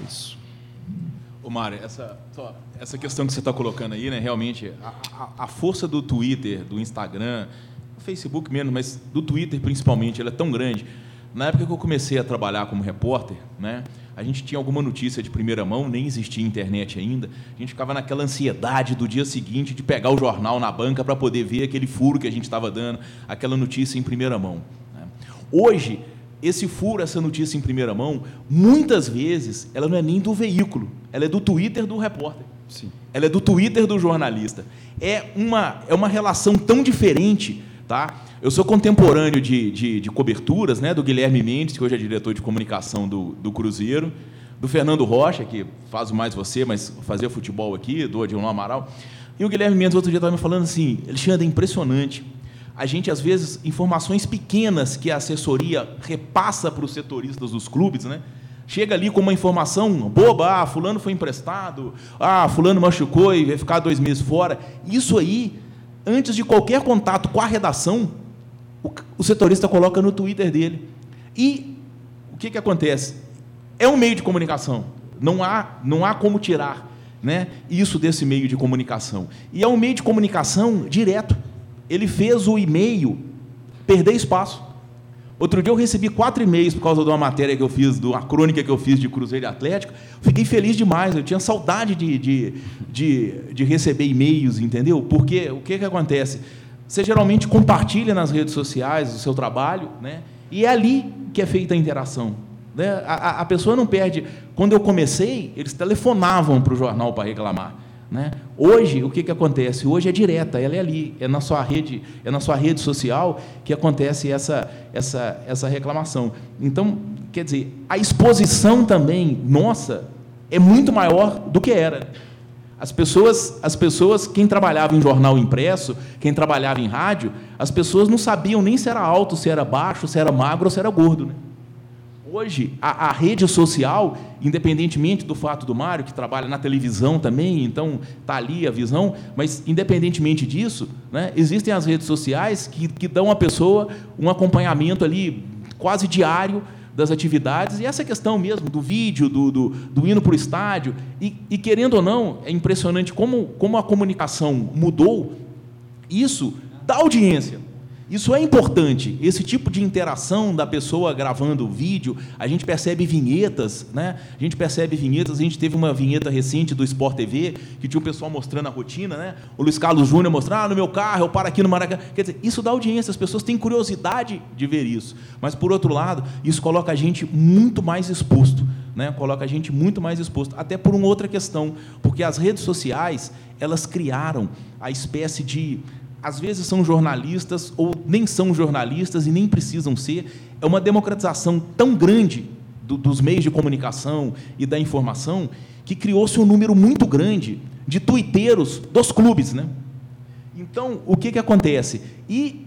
É isso. Ô Mário, essa, essa questão que você está colocando aí, né, realmente, a, a, a, força do Twitter, do Instagram, do Facebook mesmo, mas do Twitter principalmente, ela é tão grande. Na época que eu comecei a trabalhar como repórter, né, a gente tinha alguma notícia de primeira mão, nem existia internet ainda. A gente ficava naquela ansiedade do dia seguinte de pegar o jornal na banca para poder ver aquele furo que a gente estava dando, aquela notícia em primeira mão. Né. Hoje, esse furo, essa notícia em primeira mão, muitas vezes ela não é nem do veículo, ela é do Twitter do repórter. Sim. Ela é do Twitter do jornalista. É uma, é uma relação tão diferente. Tá? Eu sou contemporâneo de, de, de, coberturas, né, do Guilherme Mendes, que hoje é diretor de comunicação do, do Cruzeiro, do Fernando Rocha, que faz mais você, mas fazia futebol aqui, do Adilson Amaral. E o Guilherme Mendes outro dia estava me falando assim, Alexandre, é impressionante. A gente, às vezes, informações pequenas que a assessoria repassa para os setoristas dos clubes, né? Chega ali com uma informação boba, ah, fulano foi emprestado, ah, fulano machucou e vai ficar dois meses fora. Isso aí antes de qualquer contato com a redação, o, setorista coloca no Twitter dele. E o que, que acontece? É um meio de comunicação. Não há, não há como tirar né, isso desse meio de comunicação. E é um meio de comunicação direto. Ele fez o e-mail perder espaço. Outro dia eu recebi quatro e-mails por causa de uma matéria que eu fiz, de uma crônica que eu fiz de Cruzeiro Atlético. Fiquei feliz demais, eu tinha saudade de, de, de, de receber e-mails, entendeu? Porque o que, que acontece? Você geralmente compartilha nas redes sociais o seu trabalho, né? e é ali que é feita a interação. Né? A, a pessoa não perde. Quando eu comecei, eles telefonavam para o jornal para reclamar. Né? Hoje, o que, que acontece? Hoje é direta, ela é ali, é na sua rede, é na sua rede social que acontece essa, essa, essa reclamação. Então, quer dizer, a exposição também nossa é muito maior do que era. As pessoas, as pessoas, quem trabalhava em jornal impresso, quem trabalhava em rádio, as pessoas não sabiam nem se era alto, se era baixo, se era magro ou se era gordo. Né? Hoje, a, a, rede social, independentemente do fato do Mário, que trabalha na televisão também, então está ali a visão, mas independentemente disso, né, existem as redes sociais que, que dão à pessoa um acompanhamento ali quase diário das atividades, e essa questão mesmo do vídeo, do, do, do hino para o estádio, e, e, querendo ou não, é impressionante como, como a comunicação mudou, isso dá audiência. Isso é importante, esse tipo de interação da pessoa gravando o vídeo, a gente percebe vinhetas, né? A gente percebe vinhetas, a gente teve uma vinheta recente do Sport TV, que tinha o pessoal mostrando a rotina, né? O Luiz Carlos Júnior mostrando, ah, no meu carro, eu paro aqui no Maracanã. Quer dizer, isso dá audiência, as pessoas têm curiosidade de ver isso. Mas, por outro lado, isso coloca a gente muito mais exposto, né? Coloca a gente muito mais exposto, até por uma outra questão, porque as redes sociais, elas criaram a espécie de às vezes são jornalistas ou nem são jornalistas e nem precisam ser. É uma democratização tão grande do, dos meios de comunicação e da informação que criou-se um número muito grande de tuiteiros dos clubes. Né? Então, o que, que acontece? E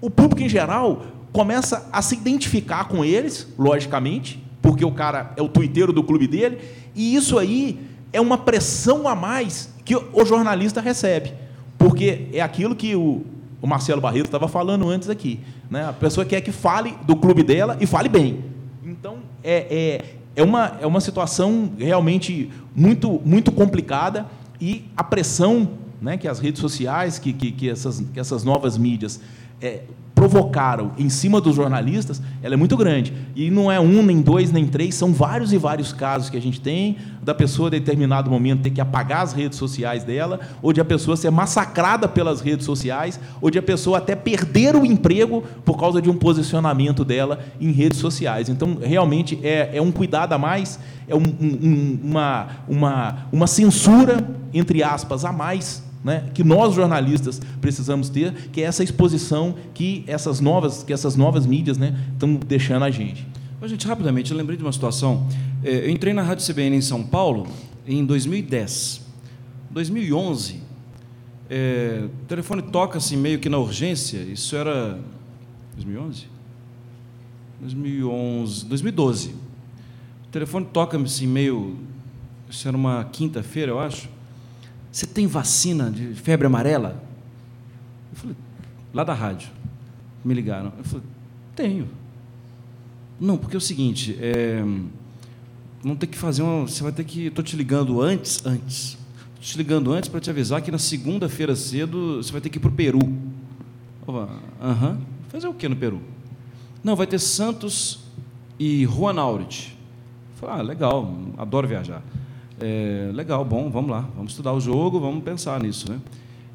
o público em geral começa a se identificar com eles, logicamente, porque o cara é o tuiteiro do clube dele, e isso aí é uma pressão a mais que o jornalista recebe. Porque é aquilo que o, o Marcelo Barreto estava falando antes aqui. Né? A pessoa quer que fale do clube dela e fale bem. Então, é, é, é, uma, é uma situação realmente muito, muito complicada e a pressão né, que as redes sociais, que, que, que, essas, que essas novas mídias é, provocaram em cima dos jornalistas, ela é muito grande. E não é um, nem dois, nem três, são vários e vários casos que a gente tem da pessoa, em determinado momento, ter que apagar as redes sociais dela, ou de a pessoa ser massacrada pelas redes sociais, ou de a pessoa até perder o emprego por causa de um posicionamento dela em redes sociais. Então, realmente, é, é um cuidado a mais, é um, um, uma, uma, uma censura, entre aspas, a mais né, que nós jornalistas precisamos ter, que é essa exposição que essas novas, que essas novas mídias né, estão deixando a gente. Ô, gente, rapidamente, eu lembrei de uma situação. É, eu entrei na Rádio CBN em São Paulo em 2010. 2011, é, o telefone toca assim meio que na urgência. Isso era 2011? 2011, 2012. O telefone toca assim meio isso era uma quinta-feira, eu acho. Você tem vacina de febre amarela? Eu falei, lá da rádio. Me ligaram. Eu falei, tenho. Não, porque é o seguinte, é, vamos ter que fazer uma. Você vai ter que. Estou te ligando antes, antes. Estou te ligando antes para te avisar que na segunda-feira cedo você vai ter que ir para o Peru. Aham. Uhum. Fazer o que no Peru? Não, vai ter Santos e Juan Aurit. Falei, ah, legal, adoro viajar. É, legal, bom, vamos lá, vamos estudar o jogo, vamos pensar nisso, né?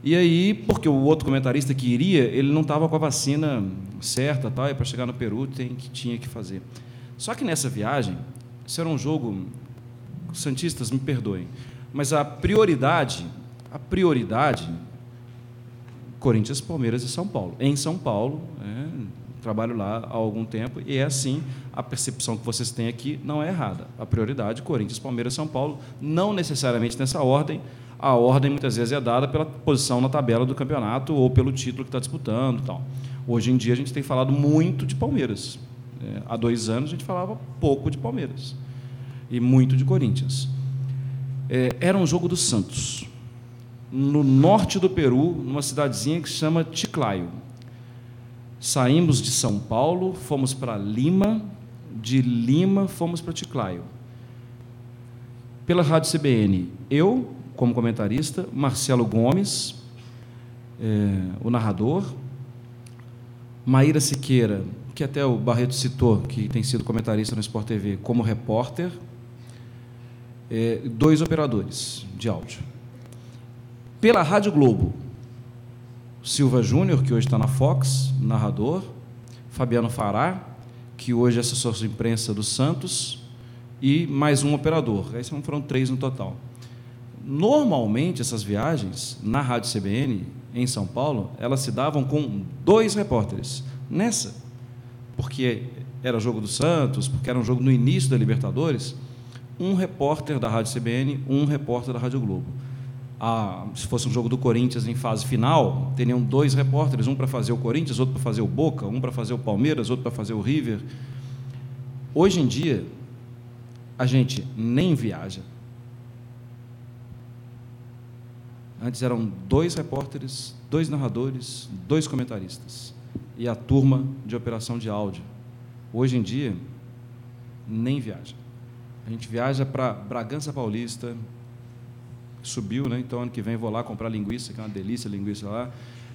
E aí, porque o outro comentarista que iria, ele não estava com a vacina certa, tal, e para chegar no Peru tem que tinha que fazer. Só que nessa viagem, isso era um jogo, santistas me perdoem, mas a prioridade, a prioridade, Corinthians, Palmeiras e São Paulo. Em São Paulo, é, trabalho lá há algum tempo e é assim a percepção que vocês têm aqui não é errada. A prioridade Corinthians, Palmeiras, São Paulo, não necessariamente nessa ordem, a ordem muitas vezes é dada pela posição na tabela do campeonato ou pelo título que está disputando. Tal. Hoje em dia a gente tem falado muito de Palmeiras. É, há dois anos a gente falava pouco de Palmeiras e muito de Corinthians. É, era um jogo do Santos, no norte do Peru, numa cidadezinha que se chama Chiclayo. Saímos de São Paulo, fomos para Lima, de Lima fomos para Chiclayo. Pela Rádio CBN, eu, como comentarista, Marcelo Gomes, é, o narrador, Maíra Siqueira, que até o Barreto citou, que tem sido comentarista no Sport TV, como repórter, é, dois operadores de áudio. Pela Rádio Globo, Silva Júnior, que hoje está na Fox, narrador, Fabiano Fará, que hoje é assessor de imprensa do Santos, e mais um operador. Aí foram três no total. Normalmente, essas viagens na Rádio CBN, em São Paulo, elas se davam com dois repórteres. Nessa, porque era jogo do Santos, porque era um jogo no início da Libertadores, um repórter da Rádio CBN, um repórter da Rádio Globo. Ah, se fosse um jogo do Corinthians em fase final, teriam dois repórteres, um para fazer o Corinthians, outro para fazer o Boca, um para fazer o Palmeiras, outro para fazer o River. Hoje em dia, a gente nem viaja, Antes eram dois repórteres, dois narradores, dois comentaristas e a turma de operação de áudio. Hoje em dia, nem viaja. A gente viaja para Bragança Paulista, subiu, né? então ano que vem vou lá comprar linguiça, que é uma delícia linguiça lá.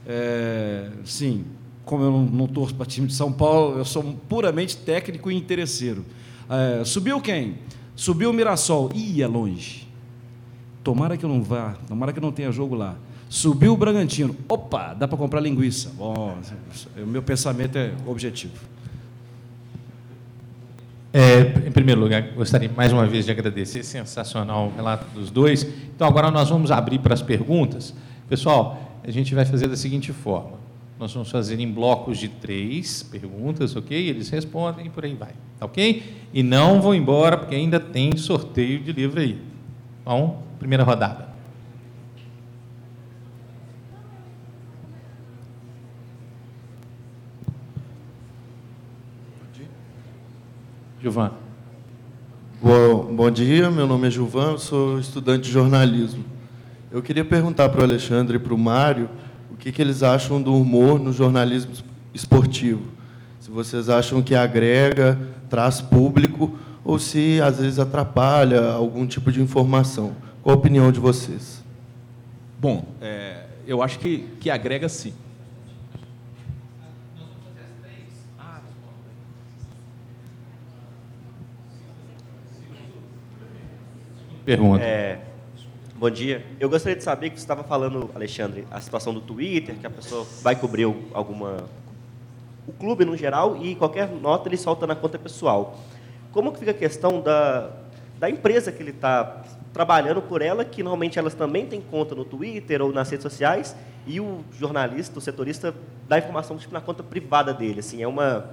É, sim, como eu não, torço para time de São Paulo, eu sou puramente técnico e interesseiro. É, subiu quem? Subiu o Mirassol. Ia é longe. Tomara que eu não vá, tomara que não tenha jogo lá. Subiu o Bragantino. Opa, dá para comprar linguiça. Bom, o meu pensamento é objetivo. É, em primeiro lugar, gostaria mais uma vez de agradecer, sensacional o relato dos dois. Então, agora nós vamos abrir para as perguntas. Pessoal, a gente vai fazer da seguinte forma: nós vamos fazer em blocos de três perguntas, ok? Eles respondem e por aí vai, tá ok? E não vão embora, porque ainda tem sorteio de livro aí. Bom, primeira rodada. Gilvan. Bom, bom dia, meu nome é Gilvan, eu sou estudante de jornalismo. Eu queria perguntar para o Alexandre e para o Mário o que, que eles acham do humor no jornalismo esportivo. Se vocês acham que agrega, traz público, ou se às vezes atrapalha algum tipo de informação. Qual a opinião de vocês? Bom, é, eu acho que, que agrega sim. Pergunta. É, bom dia. Eu gostaria de saber que você estava falando, Alexandre, a situação do Twitter, que a pessoa vai cobrir alguma o clube no geral e qualquer nota ele solta na conta pessoal. Como que fica a questão da, da empresa que ele está trabalhando por ela, que normalmente elas também têm conta no Twitter ou nas redes sociais, e o jornalista, o setorista, dá informação tipo, na conta privada dele. Assim, é uma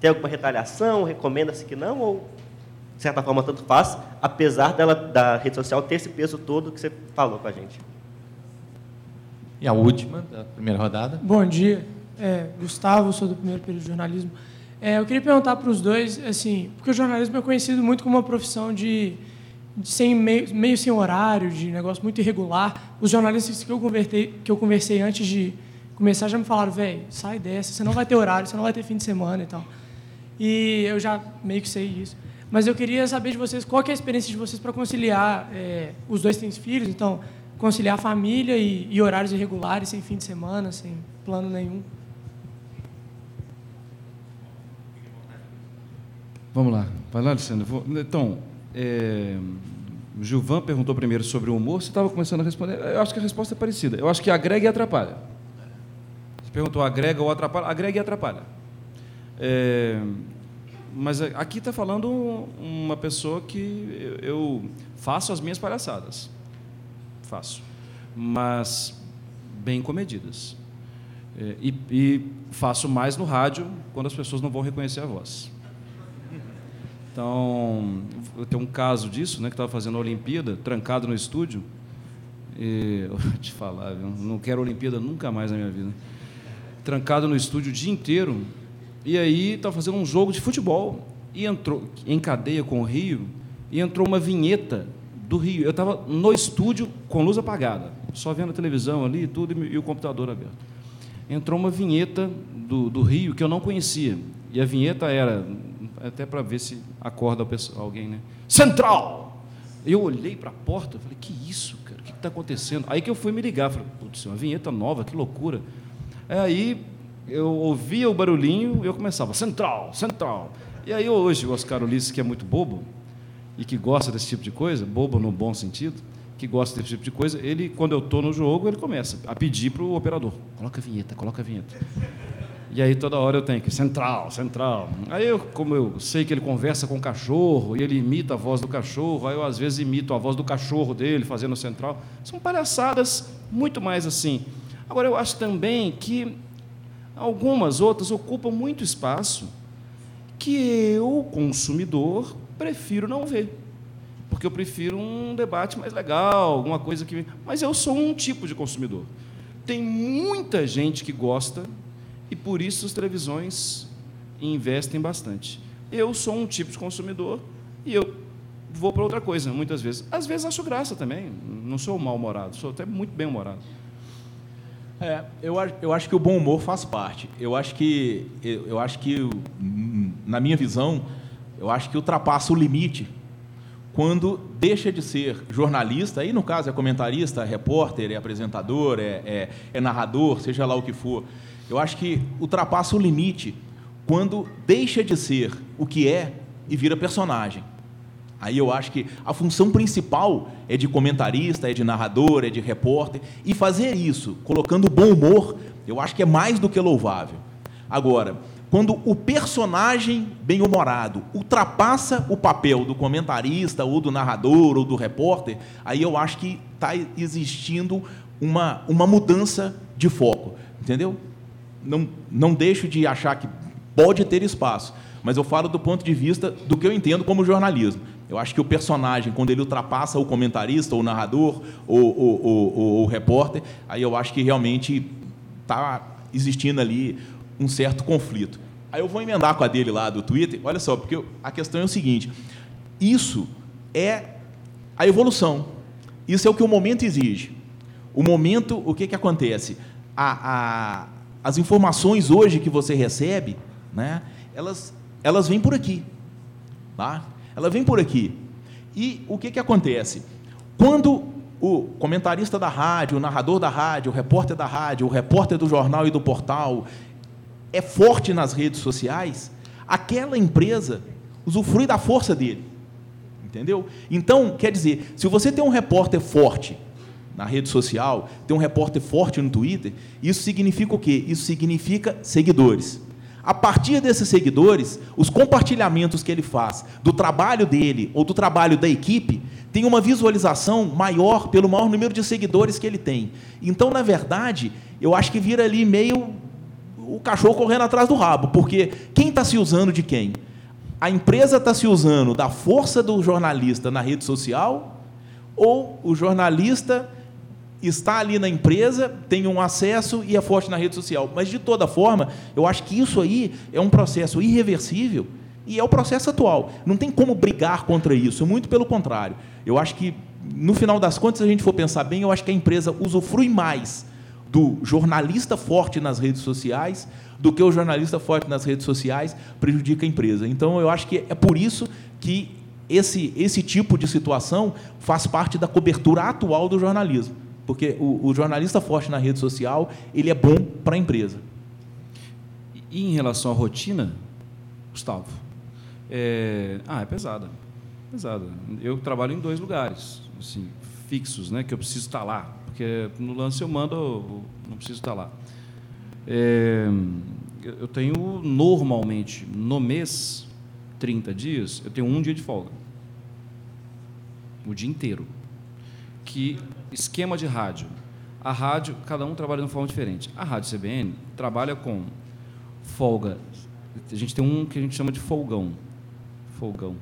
tem alguma retaliação? Recomenda-se que não? Ou, de certa forma, tanto faz, apesar dela, da rede social ter esse peso todo que você falou com a gente? E a última, da primeira rodada? Bom dia. É, Gustavo, sou do primeiro período de jornalismo. É, eu queria perguntar para os dois, assim, porque o jornalismo é conhecido muito como uma profissão de sem meio, meio sem horário, de negócio muito irregular. Os jornalistas que eu conversei, que eu conversei antes de começar já me falaram, velho, sai dessa, você não vai ter horário, você não vai ter fim de semana e tal. E eu já meio que sei isso. Mas eu queria saber de vocês qual é a experiência de vocês para conciliar. É, os dois têm filhos, então conciliar família e, e, horários irregulares, sem fim de semana, sem plano nenhum. Vamos lá, vai lá, Alessandro. Então, é, Gilvan perguntou primeiro sobre o humor, você estava começando a responder. Eu acho que a resposta é parecida. Eu acho que agrega e atrapalha. Você perguntou agrega ou atrapalha? Agrega e atrapalha. É, mas aqui está falando uma pessoa que eu faço as minhas palhaçadas. Faço. Mas bem comedidas. É, e, e faço mais no rádio quando as pessoas não vão reconhecer a voz. Então, eu tenho um caso disso, né, que estava fazendo a Olimpíada, trancado no estúdio. E, eu vou te falar, não quero Olimpíada nunca mais na minha vida. Trancado no estúdio o dia inteiro. E aí estava fazendo um jogo de futebol. E entrou em cadeia com o Rio. E entrou uma vinheta do Rio. Eu estava no estúdio com luz apagada, só vendo a televisão ali tudo e o computador aberto. Entrou uma vinheta do, do Rio que eu não conhecia. E a vinheta era até para ver se acorda alguém, né? Central! Eu olhei para a porta, falei, que isso, cara? O que está acontecendo? Aí que eu fui me ligar, falei, putz, uma vinheta nova, que loucura. Aí eu ouvia o barulhinho e eu começava, central, central. E aí hoje o Oscar Ulisses, que é muito bobo, e que gosta desse tipo de coisa, bobo no bom sentido, que gosta desse tipo de coisa, ele, quando eu estou no jogo, ele começa a pedir para o operador, coloca a vinheta, coloca a vinheta. E aí toda hora eu tenho que, central, central. Aí eu, como eu sei que ele conversa com o cachorro, e ele imita a voz do cachorro, aí eu às vezes imito a voz do cachorro dele fazendo central. São palhaçadas muito mais assim. Agora eu acho também que algumas outras ocupam muito espaço que eu, consumidor, prefiro não ver. Porque eu prefiro um debate mais legal, alguma coisa que. Mas eu sou um tipo de consumidor. Tem muita gente que gosta e por isso as televisões investem bastante. Eu sou um tipo de consumidor e eu vou para outra coisa, muitas vezes. Às vezes acho graça também, não sou mal-humorado, sou até muito bem-humorado. É, eu, eu acho que o bom humor faz parte. Eu acho que, eu, eu acho que, na minha visão, eu acho que ultrapassa o limite quando deixa de ser jornalista, aí no caso é comentarista, é repórter, é apresentador, é, é, é narrador, seja lá o que for. Eu acho que ultrapassa o limite quando deixa de ser o que é e vira personagem. Aí eu acho que a função principal é de comentarista, é de narrador, é de repórter, e fazer isso, colocando bom humor, eu acho que é mais do que louvável. Agora, quando o personagem bem-humorado ultrapassa o papel do comentarista, ou do narrador, ou do repórter, aí eu acho que está existindo uma, uma mudança de foco. Entendeu? não, não deixo de achar que pode ter espaço, mas eu falo do ponto de vista do que eu entendo como jornalismo. Eu acho que o personagem, quando ele ultrapassa o comentarista, ou o narrador, ou, ou, ou o repórter, aí eu acho que realmente está existindo ali um certo conflito. Aí eu vou emendar com a dele lá do Twitter. Olha só, porque a questão é o seguinte: isso é a evolução. Isso é o que o momento exige. O momento, o que, que acontece? A, a, as informações hoje que você recebe, né, elas, elas vêm por aqui. Tá? Ela vem por aqui. E o que, que acontece? Quando o comentarista da rádio, o narrador da rádio, o repórter da rádio, o repórter do jornal e do portal é forte nas redes sociais, aquela empresa usufrui da força dele. Entendeu? Então, quer dizer, se você tem um repórter forte na rede social, tem um repórter forte no Twitter, isso significa o quê? Isso significa seguidores. A partir desses seguidores, os compartilhamentos que ele faz do trabalho dele ou do trabalho da equipe tem uma visualização maior pelo maior número de seguidores que ele tem. Então, na verdade, eu acho que vira ali meio o cachorro correndo atrás do rabo, porque quem está se usando de quem? A empresa está se usando da força do jornalista na rede social ou o jornalista está ali na empresa, tem um acesso e é forte na rede social. Mas, de toda forma, eu acho que isso aí é um processo irreversível E é o processo atual. Não tem como brigar contra isso, muito pelo contrário. Eu acho que, no final das contas, se a gente for pensar bem, eu acho que a empresa usufrui mais do jornalista forte nas redes sociais do que o jornalista forte nas redes sociais prejudica a empresa. Então, eu acho que é por isso que esse, esse tipo de situação faz parte da cobertura atual do jornalismo. Porque o, o jornalista forte na rede social, ele é bom para a empresa. E em relação à rotina, Gustavo, é, ah, é pesada, pesada. Eu trabalho em dois lugares, assim, fixos, né, que eu preciso estar lá, porque no lance eu mando, eu não preciso estar lá. É, eu tenho normalmente no mês 30 dias, eu tenho um dia de folga. O dia inteiro. Que esquema de rádio. A rádio, cada um trabalha de uma forma diferente. A rádio CBN trabalha com folga. A gente tem um que a gente chama de folgão. Folgão.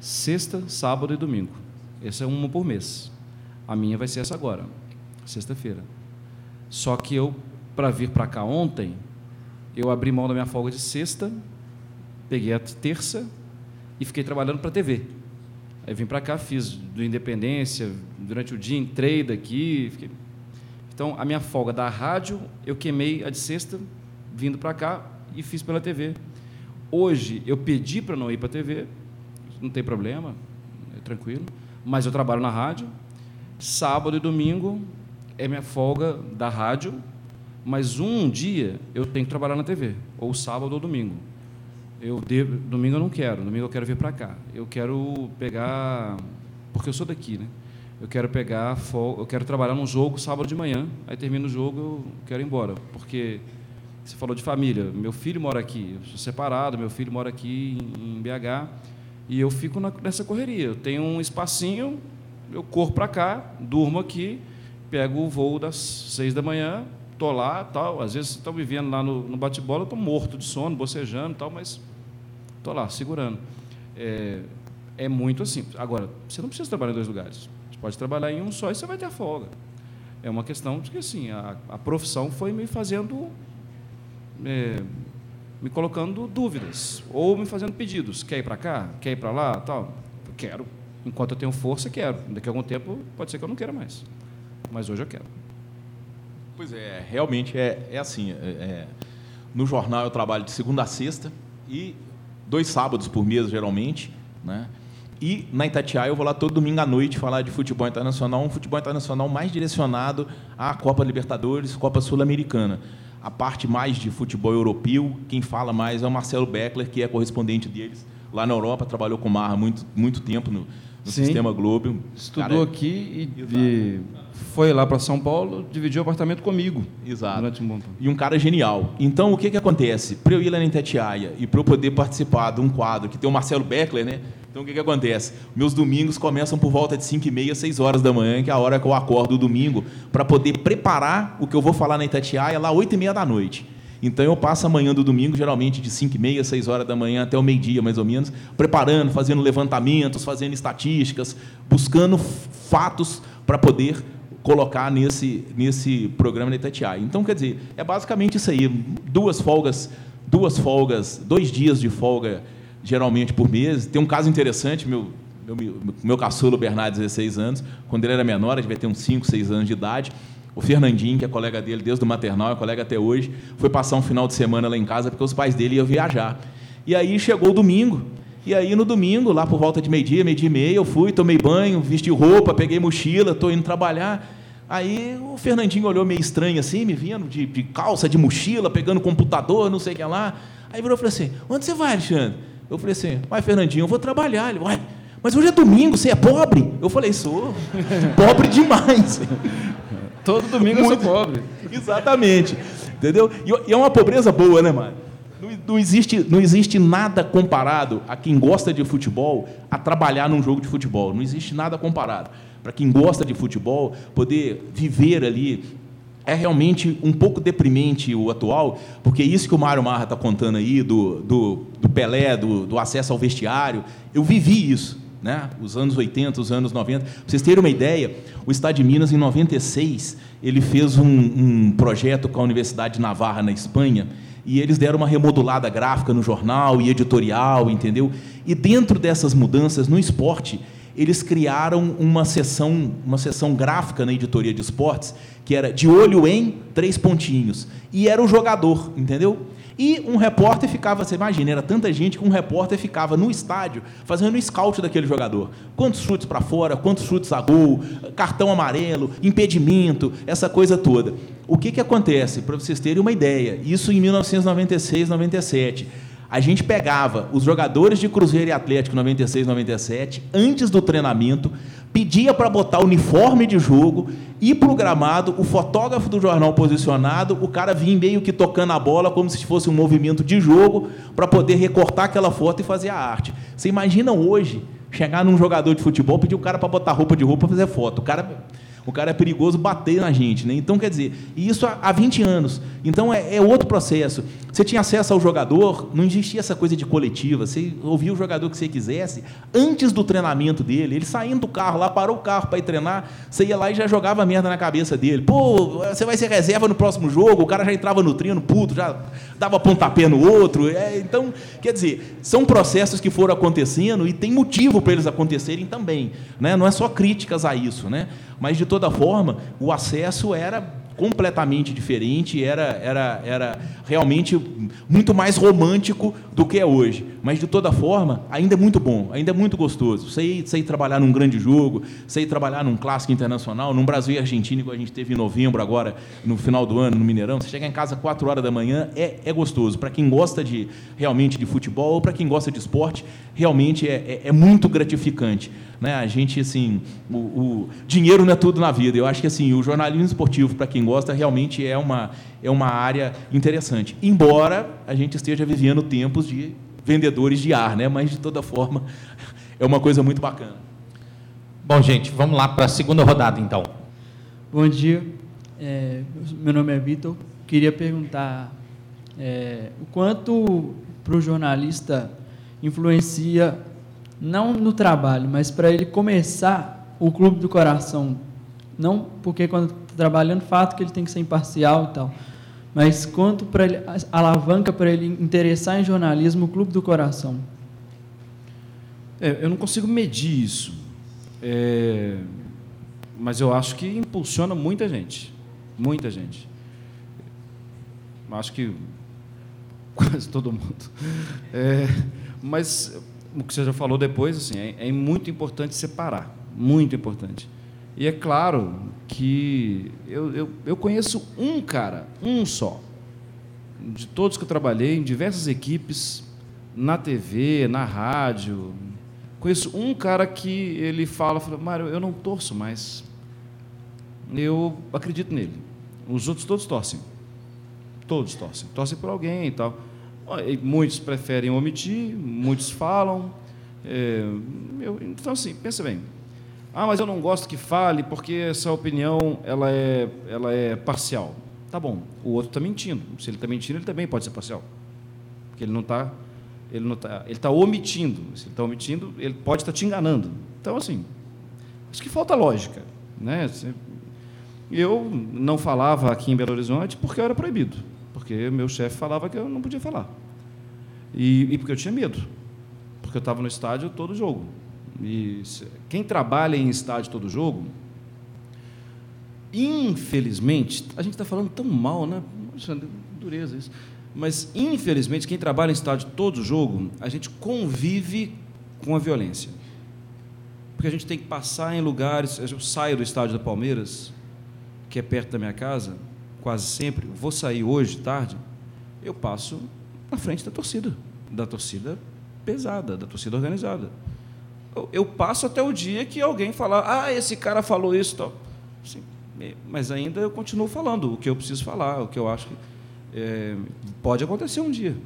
Sexta, sábado e domingo. Essa é uma por mês. A minha vai ser essa agora, sexta-feira. Só que eu, para vir para cá ontem, eu abri mão da minha folga de sexta, peguei a terça e fiquei trabalhando para a TV. Aí vim para cá, fiz do Independência, durante o dia entrei daqui. Fiquei... Então, a minha folga da rádio, eu queimei a de sexta, vindo para cá e fiz pela TV. Hoje, eu pedi para não ir para a TV, não tem problema, é tranquilo, mas eu trabalho na rádio. Sábado e domingo é minha folga da rádio, mas um dia eu tenho que trabalhar na TV, ou sábado ou domingo. Eu domingo eu não quero, domingo eu quero vir para cá. Eu quero pegar, porque eu sou daqui, né? Eu quero pegar, eu quero trabalhar num jogo sábado de manhã, aí termina o jogo, eu quero ir embora, porque você falou de família, meu filho mora aqui, eu sou separado, meu filho mora aqui em BH, e eu fico nessa correria. Eu tenho um espacinho, eu corro para cá, durmo aqui, pego o voo das seis da manhã, tô lá, tal. Às vezes estão vivendo lá no, no bate-bola, tô morto de sono, bocejando, tal, mas tô lá segurando. É, é muito assim. Agora, você não precisa trabalhar em dois lugares. Você pode trabalhar em um só e você vai ter a folga. É uma questão de que assim a, a profissão foi me fazendo, é, me colocando dúvidas ou me fazendo pedidos. Quer ir para cá? Quer ir para lá? Tal. quero. Enquanto eu tenho força, quero. Daqui a algum tempo pode ser que eu não queira mais. Mas hoje eu quero. Pois é, realmente é, é assim. É, é, no jornal eu trabalho de segunda a sexta e dois sábados por mês, geralmente. Né? E na Itatiaia eu vou lá todo domingo à noite falar de futebol internacional, um futebol internacional mais direcionado à Copa Libertadores, Copa Sul-Americana. A parte mais de futebol europeu, quem fala mais é o Marcelo Beckler, que é correspondente deles lá na Europa, trabalhou com Marra muito, muito tempo no, no Sistema Globo. Estudou Cara, aqui e, e foi lá para São Paulo, dividiu o apartamento comigo. Exato. Durante um bom tempo. E um cara genial. Então, o que, que acontece? Para eu ir lá na Itatiaia e para eu poder participar de um quadro que tem o Marcelo Beckler, né? Então, o que, que acontece? Meus domingos começam por volta de 5 e meia, 6 horas da manhã, que é a hora que eu acordo o domingo, para poder preparar o que eu vou falar na Itatiaia lá 8 e meia da noite. Então eu passo a manhã do domingo, geralmente de 5 e meia, 6 horas da manhã até o meio-dia, mais ou menos, preparando, fazendo levantamentos, fazendo estatísticas, buscando fatos para poder colocar nesse, nesse programa da Itatiaia. Então, quer dizer, é basicamente isso aí, duas folgas, duas folgas, dois dias de folga, geralmente por mês. Tem um caso interessante, meu, meu, meu caçulo Bernardo, 16 anos, quando ele era menor, ele vai ter uns 5, 6 anos de idade, o Fernandinho, que é colega dele desde o maternal, é colega até hoje, foi passar um final de semana lá em casa porque os pais dele iam viajar. E aí chegou o domingo, e aí no domingo, lá por volta de meio-dia, meio-dia e meia, eu fui, tomei banho, vesti roupa, peguei mochila, estou indo trabalhar. Aí o Fernandinho olhou meio estranho assim, me vendo de, de calça, de mochila, pegando computador, não sei o que lá. Aí virou e falou assim: Onde você vai, Alexandre? Eu falei assim: Vai, Fernandinho, eu vou trabalhar. Ele, vai, mas hoje é domingo, você é pobre? Eu falei: Sou. pobre demais. Todo domingo Muito, eu sou pobre. Exatamente. Entendeu? E é uma pobreza boa, né, mano? Não, existe, não existe nada comparado a quem gosta de futebol a trabalhar num jogo de futebol. Não existe nada comparado. Para quem gosta de futebol, poder viver ali é realmente um pouco deprimente o atual, porque isso que o Mário Marra está contando aí, do, do, do Pelé, do, do, acesso ao vestiário, eu vivi isso né? os anos 80, os anos 90. Para vocês terem uma ideia, o Estado de Minas, em 96, ele fez um, um projeto com a Universidade de Navarra, na Espanha, e eles deram uma remodulada gráfica no jornal e editorial, entendeu? E dentro dessas mudanças no esporte, eles criaram uma sessão, uma sessão gráfica na editoria de esportes, que era de olho em três pontinhos. E era o jogador, entendeu? E um repórter ficava, você imagina, era tanta gente que um repórter ficava no estádio fazendo o scout daquele jogador. Quantos chutes para fora, quantos chutes a gol, cartão amarelo, impedimento, essa coisa toda. O que, que acontece? Para vocês terem uma ideia, isso em 1996, 97 a gente pegava os jogadores de Cruzeiro e Atlético 96, 97, antes do treinamento, pedia para botar uniforme de jogo, ir para o gramado, o fotógrafo do jornal posicionado, o cara vinha meio que tocando a bola como se fosse um movimento de jogo, para poder recortar aquela foto e fazer a arte. Você imagina hoje chegar num jogador de futebol, pedir o cara para botar roupa de roupa para fazer foto. O cara o cara é perigoso bater na gente. Né? Então, quer dizer, e isso há, 20 anos. Então, é, é, outro processo. Você tinha acesso ao jogador, não existia essa coisa de coletiva. Você ouvia o jogador que você quisesse antes do treinamento dele. Ele saindo do carro lá, parou o carro para ir treinar, você ia lá e já jogava merda na cabeça dele. Pô, você vai ser reserva no próximo jogo, o cara já entrava no treino, puto, já dava pontapé no outro. É, então, quer dizer, são processos que foram acontecendo e tem motivo para eles acontecerem também. Né? Não é só críticas a isso. Né? Mas, de toda forma, o acesso era completamente diferente, era, era, era realmente muito mais romântico do que é hoje. Mas, de toda forma, ainda é muito bom, ainda é muito gostoso. Sei, sei trabalhar num grande jogo, sei trabalhar num clássico internacional, num Brasil e Argentina, igual a gente teve em novembro, agora, no final do ano, no Mineirão. Você chegar em casa 4 horas da manhã, é, é gostoso. Para quem gosta de realmente de futebol ou para quem gosta de esporte, realmente é, é, é muito gratificante. Né? A gente, assim, o, o, dinheiro não é tudo na vida. Eu acho que assim, o jornalismo esportivo, para quem gosta, realmente é uma, é uma área interessante. Embora a gente esteja vivendo tempos de vendedores de ar, né? mas de toda forma é uma coisa muito bacana. Bom, gente, vamos lá para a segunda rodada, então. Bom dia, é, meu nome é Vitor. Queria perguntar é, o quanto para o jornalista influencia não no trabalho, mas para ele começar o clube do coração. Não porque quando está trabalhando, fato que ele tem que ser imparcial e tal. Mas quanto para ele, alavanca para ele interessar em jornalismo o clube do coração. É, eu não consigo medir isso. É, mas eu acho que impulsiona muita gente. Muita gente. Acho que quase todo mundo. É, mas o que você já falou depois, assim, é, é muito importante separar, muito importante. E é claro que eu, eu, eu conheço um cara, um só, de todos que eu trabalhei, em diversas equipes, na TV, na rádio. Conheço um cara que ele fala, fala Mário, eu não torço mais. Eu acredito nele. Os outros todos torcem. Todos torcem. Torcem por alguém e tal. Muitos preferem omitir, muitos falam. É, eu, então, assim, pensa bem. Ah, mas eu não gosto que fale porque essa opinião ela é, ela é parcial. Tá bom, o outro está mentindo. Se ele está mentindo, ele também pode ser parcial. Porque ele não está ele não tá, está omitindo. Se ele está omitindo, ele pode estar tá te enganando. Então, assim, acho que falta lógica. Né? Eu não falava aqui em Belo Horizonte porque eu era proibido porque meu chefe falava que eu não podia falar. E, e porque eu tinha medo, porque eu estava no estádio todo jogo. E quem trabalha em estádio todo jogo, infelizmente, a gente está falando tão mal, né? Dureza isso. Mas, infelizmente, quem trabalha em estádio todo jogo, a gente convive com a violência. Porque a gente tem que passar em lugares. Eu saio do estádio da Palmeiras, que é perto da minha casa, quase sempre, vou sair hoje tarde, eu passo na frente da torcida, da torcida pesada, da torcida organizada. Eu, eu passo até o dia que alguém falar, ah, esse cara falou isso, tal. Sim, mas ainda eu continuo falando o que eu preciso falar, o que eu acho que é, pode acontecer um dia.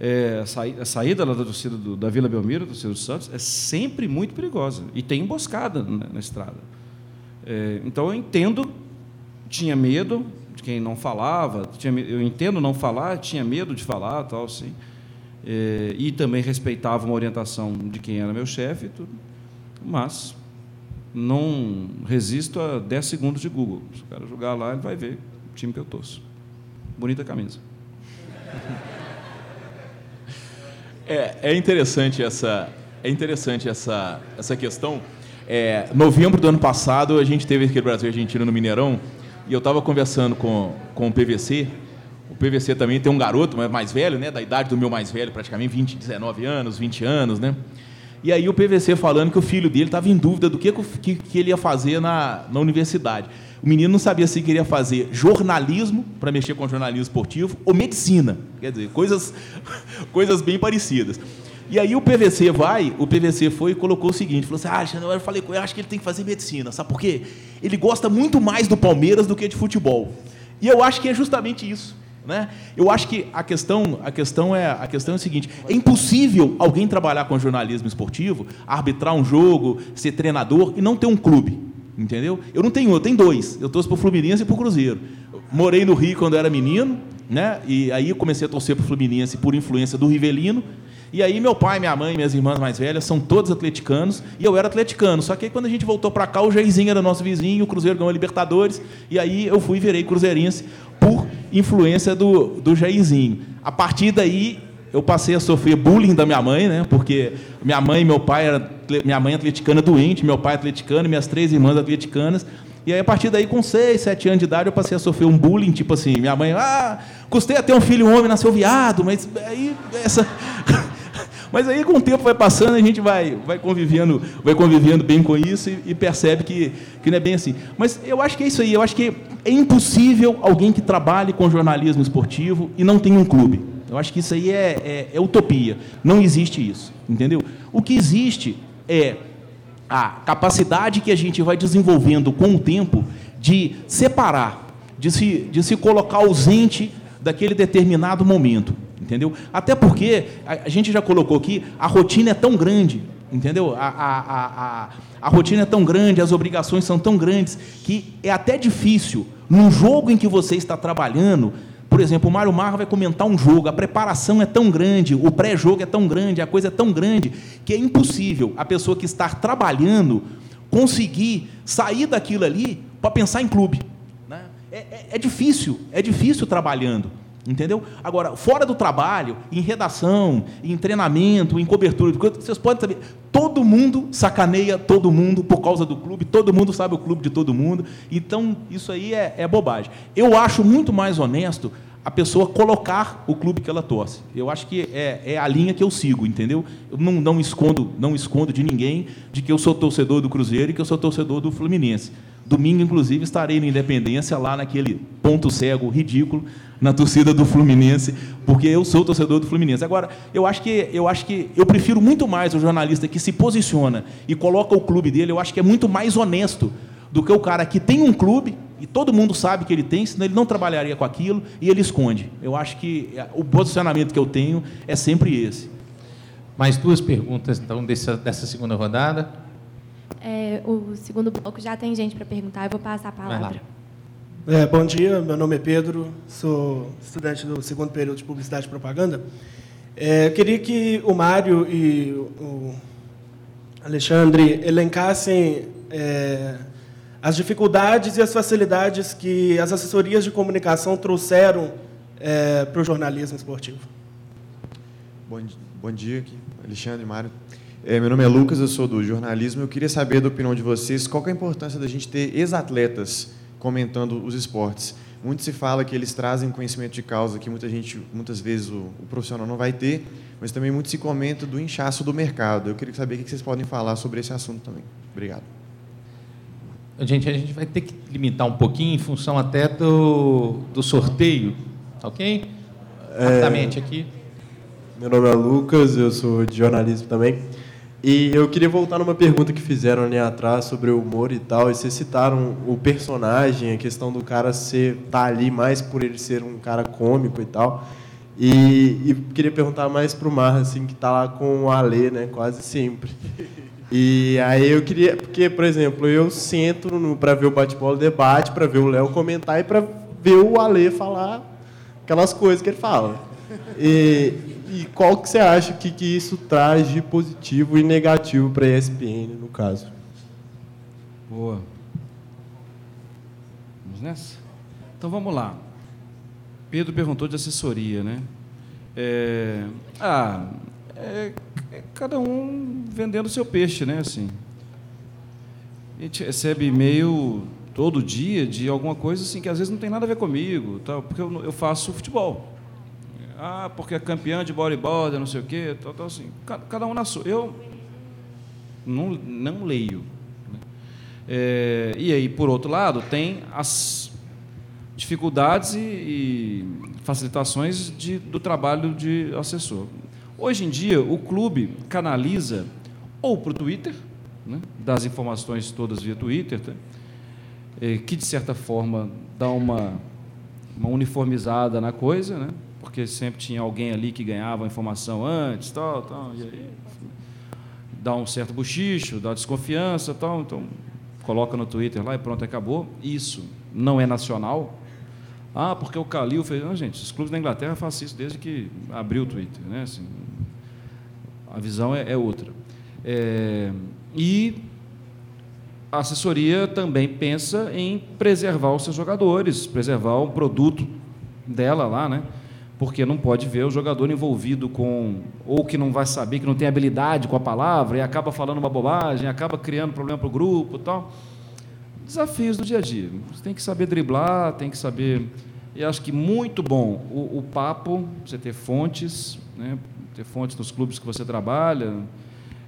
É, é, a saída da torcida do, da Vila Belmiro, torcida do Santos, é sempre muito perigosa. E tem emboscada na, na estrada. É, então eu entendo, tinha medo de quem não falava, tinha, eu entendo não falar, tinha medo de falar, tal, assim, é, e também respeitava uma orientação de quem era meu chefe, mas não resisto a 10 segundos de Google. Se o cara jogar lá, ele vai ver time que eu torço. Bonita camisa. É, é interessante essa, é interessante essa, essa questão. É, novembro do ano passado, a gente teve aqui no Brasil Argentina no Mineirão, e eu estava conversando com, com o PVC. O PVC também tem um garoto mais velho, né, da idade do meu mais velho, praticamente 20, 19 anos, 20 anos, né? E aí o PVC falando que o filho dele estava em dúvida do que, que, que ele ia fazer na, na universidade. O menino não sabia se queria fazer jornalismo, para mexer com jornalismo esportivo, ou medicina. Quer dizer, coisas, coisas bem parecidas. E aí o PVC vai, o PVC foi e colocou o seguinte, falou assim, ah, eu falei com ele, acho que ele tem que fazer medicina, sabe por quê? Ele gosta muito mais do Palmeiras do que de futebol. E eu acho que é justamente isso. Né? Eu acho que a questão, a, questão é, a questão é a seguinte: é impossível alguém trabalhar com jornalismo esportivo, arbitrar um jogo, ser treinador e não ter um clube. Entendeu? Eu não tenho, eu tenho dois. Eu torço para o Fluminense e para o Cruzeiro. Morei no Rio quando eu era menino, né? e aí comecei a torcer para o Fluminense por influência do Rivelino. E aí meu pai, minha mãe, minhas irmãs mais velhas são todos atleticanos e eu era atleticano. Só que aí quando a gente voltou para cá, o Jairzinho era nosso vizinho, o Cruzeiro ganhou a Libertadores e aí eu fui e virei cruzeirense por influência do, do Jairzinho. A partir daí, eu passei a sofrer bullying da minha mãe, né? Porque minha mãe e meu pai era minha mãe atleticana doente, meu pai atleticano, minhas três irmãs atleticanas. E aí, a partir daí, com seis, sete anos de idade, eu passei a sofrer um bullying, tipo assim, minha mãe, ah, custei a ter um filho homem, nasceu viado, mas aí essa. Mas aí com o tempo vai passando, a gente vai, vai convivendo, vai convivendo bem com isso e, e, percebe que, que não é bem assim. Mas eu acho que é isso aí, eu acho que é impossível alguém que trabalhe com jornalismo esportivo e não tenha um clube. Eu acho que isso aí é, é, é utopia. Não existe isso, entendeu? O que existe é a capacidade que a gente vai desenvolvendo com o tempo de separar, de se, de se colocar ausente daquele determinado momento entendeu? Até porque, a, gente já colocou aqui, a rotina é tão grande, entendeu? A, a, a, a, rotina é tão grande, as obrigações são tão grandes, que é até difícil, num jogo em que você está trabalhando, por exemplo, o Mário Marra vai comentar um jogo, a preparação é tão grande, o pré-jogo é tão grande, a coisa é tão grande, que é impossível a pessoa que está trabalhando conseguir sair daquilo ali para pensar em clube. É, é, é difícil, é difícil trabalhando. Entendeu? Agora, fora do trabalho, em redação, em treinamento, em cobertura, vocês podem saber, todo mundo sacaneia todo mundo por causa do clube, todo mundo sabe o clube de todo mundo, então isso aí é, é bobagem. Eu acho muito mais honesto a pessoa colocar o clube que ela torce. Eu acho que é, é a linha que eu sigo, entendeu? Eu não, não, escondo, não escondo de ninguém de que eu sou torcedor do Cruzeiro e que eu sou torcedor do Fluminense. Domingo, inclusive, estarei na Independência, lá naquele ponto cego ridículo, na torcida do Fluminense, porque eu sou torcedor do Fluminense. Agora, eu acho que eu acho que eu prefiro muito mais o jornalista que se posiciona e coloca o clube dele, eu acho que é muito mais honesto do que o cara que tem um clube e todo mundo sabe que ele tem, senão ele não trabalharia com aquilo e ele esconde. Eu acho que é, o posicionamento que eu tenho é sempre esse. Mais duas perguntas, então, dessa, dessa segunda rodada. É, o segundo bloco já tem gente para perguntar, eu vou passar a palavra. É, bom dia, meu nome é Pedro, sou estudante do segundo período de Publicidade e Propaganda. É, eu queria que o Mário e o Alexandre elencassem é, as dificuldades e as facilidades que as assessorias de comunicação trouxeram é, para o jornalismo esportivo. Bom, bom dia, aqui, Alexandre, Mário. É, meu nome é Lucas, eu sou do jornalismo. Eu queria saber da opinião de vocês qual é a importância da gente ter ex-atletas comentando os esportes. Muito se fala que eles trazem conhecimento de causa que muita gente, muitas vezes o, o, profissional não vai ter, mas também muito se comenta do inchaço do mercado. Eu queria saber o que vocês podem falar sobre esse assunto também. Obrigado. Gente, a gente vai ter que limitar um pouquinho em função até do, do sorteio, ok? É, Rapidamente aqui. Meu nome é Lucas, eu sou de jornalismo também. E eu queria voltar numa pergunta que fizeram ali atrás sobre o humor e tal, e vocês citaram o personagem, a questão do cara ser tá ali mais por ele ser um cara cômico e tal. E, e queria perguntar mais pro Mar, assim, que tá lá com o Alê, né, quase sempre. E aí eu queria, porque, por exemplo, eu sento para ver o bate-bola debate, para ver o Léo comentar e para ver o Alê falar aquelas coisas que ele fala. E, e qual que você acha que, que isso traz de positivo e negativo para a ESPN, no caso? Boa. Vamos nessa? Então vamos lá. Pedro perguntou de assessoria, né? É, ah, é, é cada um vendendo seu peixe, né? Assim, a gente recebe e-mail todo dia de alguma coisa assim que às vezes não tem nada a ver comigo, tal, porque eu, eu faço futebol. Ah, porque é campeão de bodyboard, não sei o quê, tal, tal assim. Cada, um na sua. Eu não, não leio. né? É, e aí, por outro lado, tem as dificuldades e, e facilitações de, do trabalho de assessor. Hoje em dia, o clube canaliza ou para o Twitter, né, das informações todas via Twitter, tá? eh, que de certa forma dá uma, uma uniformizada na coisa, né, porque sempre tinha alguém ali que ganhava a informação antes, tal, tal, e aí dá um certo bochicho, dá desconfiança, tal, então coloca no Twitter lá e pronto, acabou. Isso não é nacional. Ah, porque o Calil fez. Não, gente, os clubes da Inglaterra fazem isso desde que abriu o Twitter. Né? Assim, a visão é, é outra. É, e a assessoria também pensa em preservar os seus jogadores, preservar o produto dela lá, né? Porque não pode ver o jogador envolvido com ou que não vai saber, que não tem habilidade com a palavra e acaba falando uma bobagem, acaba criando problema para o grupo, tal. Desafios do dia a dia. Você tem que saber driblar, tem que saber. E acho que muito bom o, o papo, você ter fontes, né? ter fontes nos clubes que você trabalha,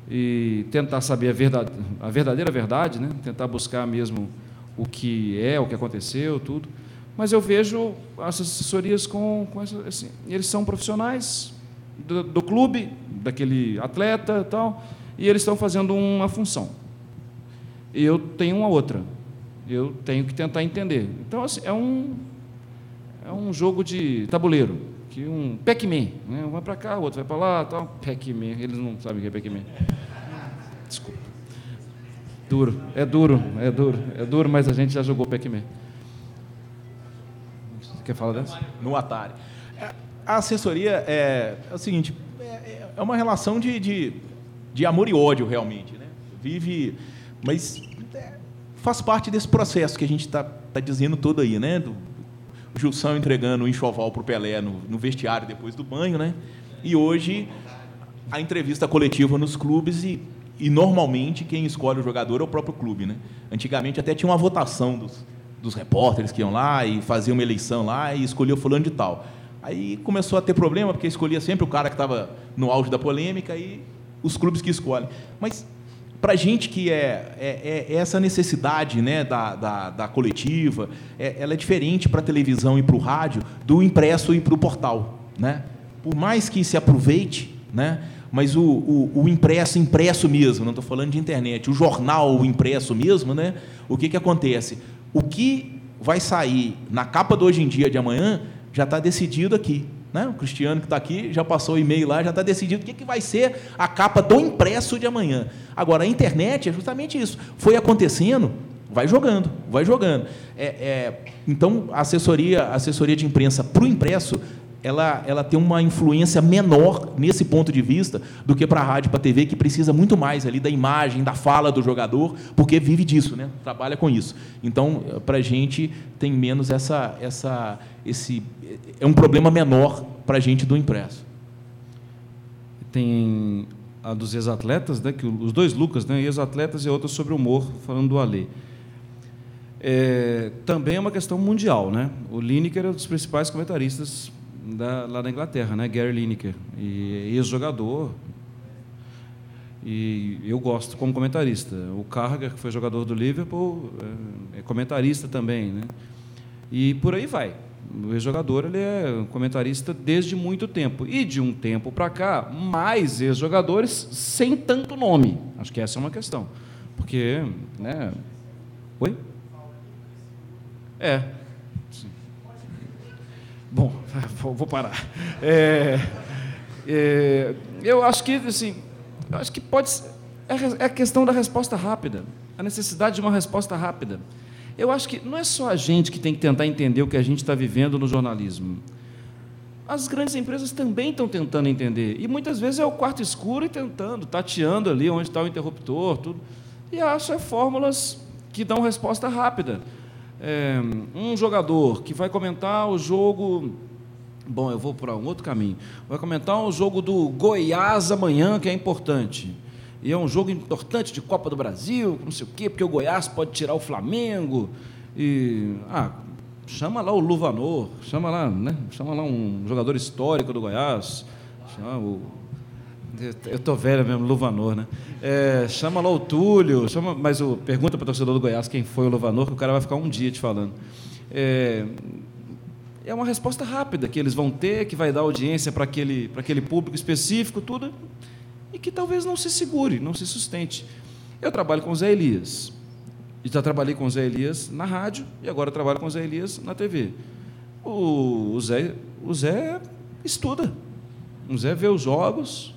e tentar saber a, verdade, a verdadeira verdade, né? tentar buscar mesmo o que é, o que aconteceu, tudo. Mas eu vejo as assessorias com, com essa, assim, eles são profissionais do, do clube, daquele atleta tal, e eles estão fazendo uma função. E eu tenho uma outra. Eu tenho que tentar entender. Então, assim, é um, é um jogo de tabuleiro que um Pac-Man, né? um vai para cá, o outro vai para lá, tal. Pac-Man, eles não sabem o que é Pac-Man. Desculpa. Duro, é duro, é duro, é duro, mas a gente já jogou Pac-Man. Quer falar dessa? No Atari. É, A assessoria é, é o seguinte, é, é uma relação de, de, de amor e ódio, realmente. Né? Vive, mas é, faz parte desse processo que a gente está tá dizendo todo aí, né? Do, o Gilson entregando o enxoval para o Pelé no, no vestiário depois do banho, né? E hoje a entrevista coletiva nos clubes e, e normalmente quem escolhe o jogador é o próprio clube, né? Antigamente até tinha uma votação dos, dos repórteres que iam lá e faziam uma eleição lá e escolhia o fulano de tal. Aí começou a ter problema porque escolhia sempre o cara que estava no auge da polêmica e os clubes que escolhem. Mas para a gente que é, é, é essa necessidade né, da, da, da coletiva, é, ela é diferente para a televisão e para o rádio do impresso e para o portal. Né? Por mais que se aproveite, né, mas o, o, o impresso, impresso mesmo, não estou falando de internet, o jornal, o impresso mesmo, né, o que, que acontece? O que vai sair na capa do Hoje em Dia de amanhã já está decidido aqui. Né? O Cristiano que está aqui já passou o e-mail lá, já está decidido o que, que vai ser a capa do impresso de amanhã. Agora, a internet é justamente isso. Foi acontecendo, vai jogando, vai jogando. É, é, então, a assessoria, a assessoria de imprensa para o impresso, ela, ela tem uma influência menor nesse ponto de vista do que para a rádio, para a TV, que precisa muito mais ali da imagem, da fala do jogador, porque vive disso, né? trabalha com isso. Então, para a gente, tem menos essa, essa, esse. É um problema menor para a gente do impresso. Tem a dos ex-atletas, né, que os dois Lucas, né, ex-atletas e outra sobre humor, falando do Alê. É, também é uma questão mundial, né? O Lineker é um dos principais comentaristas da, lá na Inglaterra, né? Gary Lineker, e ex-jogador. E eu gosto como comentarista. O Carragher, que foi jogador do Liverpool, é, é comentarista também, né? E por aí vai. O ex-jogador ele é comentarista desde muito tempo. E de um tempo para cá, mais ex-jogadores sem tanto nome. Acho que essa é uma questão. Porque, né? Oi? É. Bom, vou parar. É, é, eu acho que, assim, eu acho que pode ser, é a questão da resposta rápida, a necessidade de uma resposta rápida. Eu acho que não é só a gente que tem que tentar entender o que a gente está vivendo no jornalismo. As grandes empresas também estão tentando entender. E muitas vezes é o quarto escuro e tentando, tateando ali onde está o interruptor, tudo. E acha fórmulas que dão resposta rápida. É, um jogador que vai comentar o jogo. Bom, eu vou para um outro caminho. Vai comentar o jogo do Goiás amanhã, que é importante. E é um jogo importante de Copa do Brasil, não sei o quê, porque o Goiás pode tirar o Flamengo. E. Ah, chama lá o Luvanor, chama lá, né? Chama lá um jogador histórico do Goiás. Chama o eu estou velho mesmo, Luvanor, né? É, chama lá o Túlio, chama, mas o, pergunta para o torcedor do Goiás quem foi o Luvanor, que o cara vai ficar um dia te falando. É, é uma resposta rápida que eles vão ter, que vai dar audiência para aquele, aquele público específico, tudo, e que talvez não se segure, não se sustente. Eu trabalho com o Zé Elias. Já trabalhei com o Zé Elias na rádio e agora trabalho com o Zé Elias na TV. O, o, Zé, o Zé estuda. O Zé vê os jogos,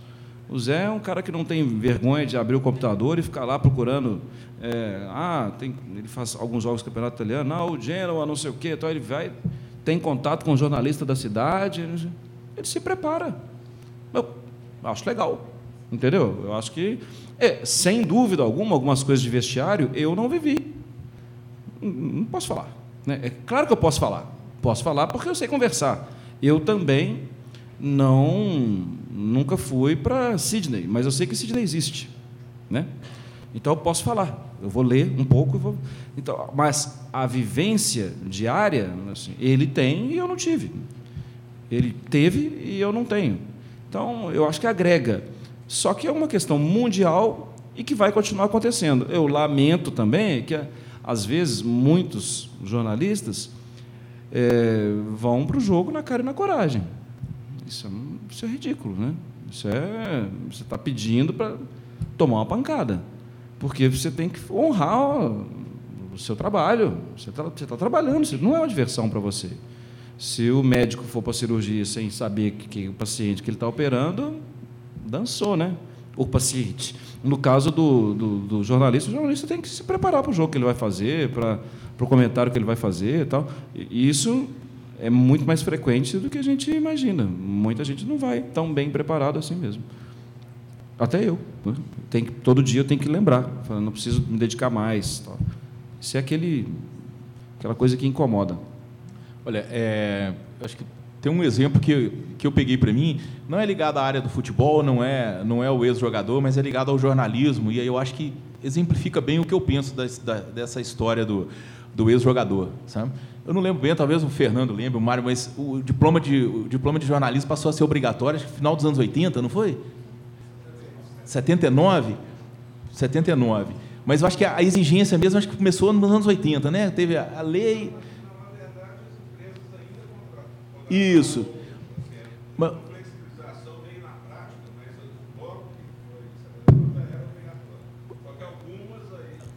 o Zé é um cara que não tem vergonha de abrir o computador e ficar lá procurando. É, ah, tem, ele faz alguns jogos do campeonato italiano, não, o Genoa, não sei o quê. Então ele vai, tem contato com o jornalista da cidade, ele se prepara. Eu acho legal, entendeu? Eu acho que, é, sem dúvida alguma, algumas coisas de vestiário eu não vivi. Não posso falar. Né? É claro que eu posso falar. Posso falar porque eu sei conversar. Eu também não nunca fui para Sydney, mas eu sei que Sydney existe, né? Então eu posso falar, eu vou ler um pouco, vou... então, mas a vivência diária, assim, ele tem e eu não tive. Ele teve e eu não tenho. Então eu acho que agrega. Só que é uma questão mundial e que vai continuar acontecendo. Eu lamento também que às vezes muitos jornalistas é, vão para o jogo na cara e na coragem. Isso é, isso é ridículo, né? Isso é. Você está pedindo para tomar uma pancada. Porque você tem que honrar o seu trabalho. Você está tá trabalhando, isso não é uma diversão para você. Se o médico for para a cirurgia sem saber que, que o paciente que ele está operando, dançou, né? O paciente. No caso do, do, do, jornalista, o jornalista tem que se preparar para o jogo que ele vai fazer, para, para o comentário que ele vai fazer e tal. E isso é muito mais frequente do que a gente imagina. Muita gente não vai tão bem preparado assim mesmo. Até eu. Tem todo dia eu tenho que lembrar. não preciso me dedicar mais. Tal. Isso é aquele, aquela coisa que incomoda. Olha, é, acho que tem um exemplo que, que eu peguei para mim. Não é ligado à área do futebol, não é, não é o ex-jogador, mas é ligado ao jornalismo. E aí eu acho que exemplifica bem o que eu penso da, dessa história do, do ex-jogador. Sabe? Eu não lembro bem, talvez o Fernando lembre, o Mário, mas o diploma de, o diploma de jornalismo passou a ser obrigatório no final dos anos 80, não foi? 79? 79. Mas eu acho que a exigência mesmo acho que começou nos anos 80, né? Teve a, a lei. Isso. Mas...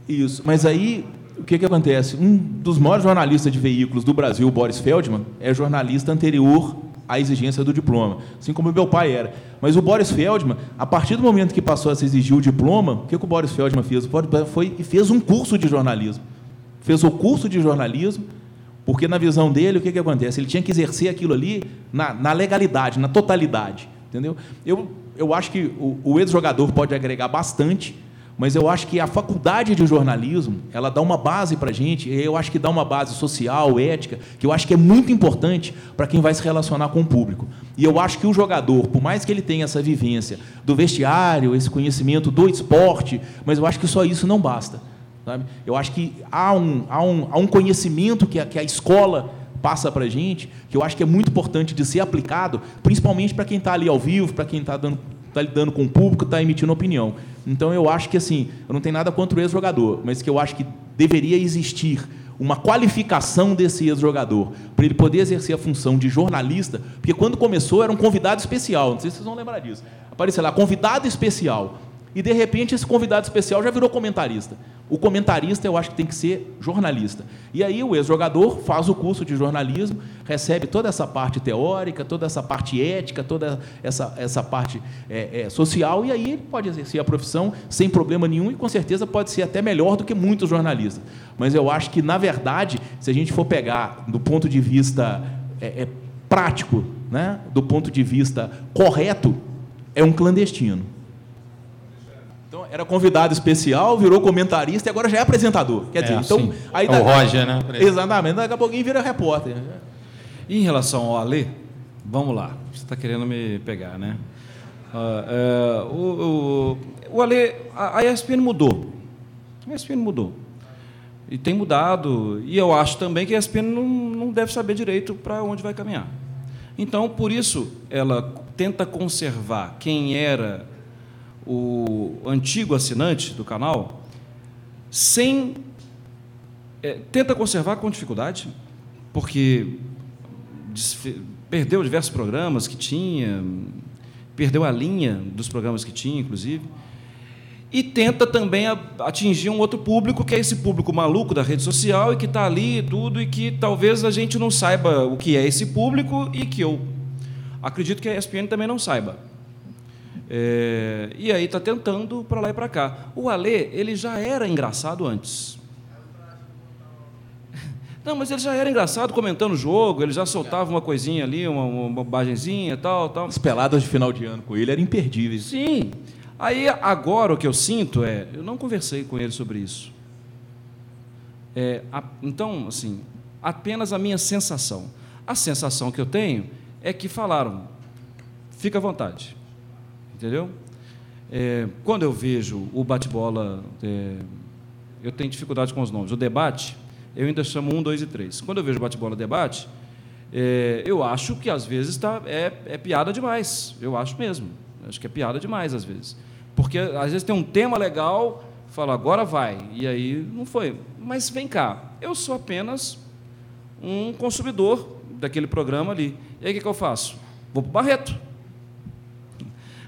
Isso. Mas aí o que, que acontece? Um dos maiores jornalistas de veículos do Brasil, Boris Feldman, é jornalista anterior à exigência do diploma, assim como meu pai era. Mas o Boris Feldman, a partir do momento que passou a se exigir o diploma, o que, que o Boris Feldman fez? O Boris foi e fez um curso de jornalismo. Fez o curso de jornalismo, porque na visão dele, o que, que acontece? Ele tinha que exercer aquilo ali na, na legalidade, na totalidade. Entendeu? Eu, eu acho que o, o ex-jogador pode agregar bastante mas eu acho que a faculdade de jornalismo, ela dá uma base para a gente, eu acho que dá uma base social, ética, que eu acho que é muito importante para quem vai se relacionar com o público. E eu acho que o jogador, por mais que ele tenha essa vivência do vestiário, esse conhecimento do esporte, mas eu acho que só isso não basta. Sabe? Eu acho que há um, há um, há um conhecimento que a, que a escola passa para a gente, que eu acho que é muito importante de ser aplicado, principalmente para quem está ali ao vivo, para quem está dando está lidando com o público, está emitindo opinião. Então eu acho que assim, eu não tenho nada contra o ex-jogador, mas que eu acho que deveria existir uma qualificação desse ex-jogador para ele poder exercer a função de jornalista, porque quando começou era um convidado especial, não sei se vocês vão lembrar disso. Apareceu lá, convidado especial. E de repente esse convidado especial já virou comentarista. O comentarista eu acho que tem que ser jornalista. E aí o ex-jogador faz o curso de jornalismo, recebe toda essa parte teórica, toda essa parte ética, toda essa, essa parte é, é, social, e aí ele pode exercer a profissão sem problema nenhum e com certeza pode ser até melhor do que muitos jornalistas. Mas eu acho que, na verdade, se a gente for pegar do ponto de vista é, é prático, né, do ponto de vista correto, é um clandestino era convidado especial, virou comentarista e agora já é apresentador. Quer dizer, É, então. sim. Aí É o Roger, né? Exatamente, daqui a pouquinho vira repórter. Em relação ao Alê, vamos lá. Você está querendo me pegar, né? Ah, é, o, o, o Alê, a, a ESPN mudou. A ESPN mudou. E tem mudado. E eu acho também que a ESPN não, não deve saber direito para onde vai caminhar. Então, por isso, ela tenta conservar quem era o antigo assinante do canal, sem. é, tenta conservar com dificuldade, porque perdeu diversos programas que tinha, perdeu a linha dos programas que tinha, inclusive, e tenta também atingir um outro público, que é esse público maluco da rede social e que está ali e tudo, e que talvez a gente não saiba o que é esse público e que eu acredito que a ESPN também não saiba. É, e aí está tentando para lá e para cá. O Alê, ele já era engraçado antes. Não, mas ele já era engraçado comentando o jogo, ele já soltava uma coisinha ali, uma, uma tal, tal. As peladas de final de ano com ele eram imperdíveis. Sim. Aí agora o que eu sinto é, eu não conversei com ele sobre isso. É, a- então, assim, apenas a minha sensação. A sensação que eu tenho é que falaram, fica à vontade, entendeu? É, quando eu vejo o bate-bola, é, eu tenho dificuldade com os nomes. O debate, eu ainda chamo um, dois e três. Quando eu vejo bate-bola debate, é, eu acho que às vezes tá, é, é piada demais. Eu acho mesmo. Acho que é piada demais às vezes. Porque às vezes tem um tema legal, fala, agora vai. E aí não foi. Mas vem cá, eu sou apenas um consumidor daquele programa ali. E aí o que, que eu faço? Vou para o Barreto.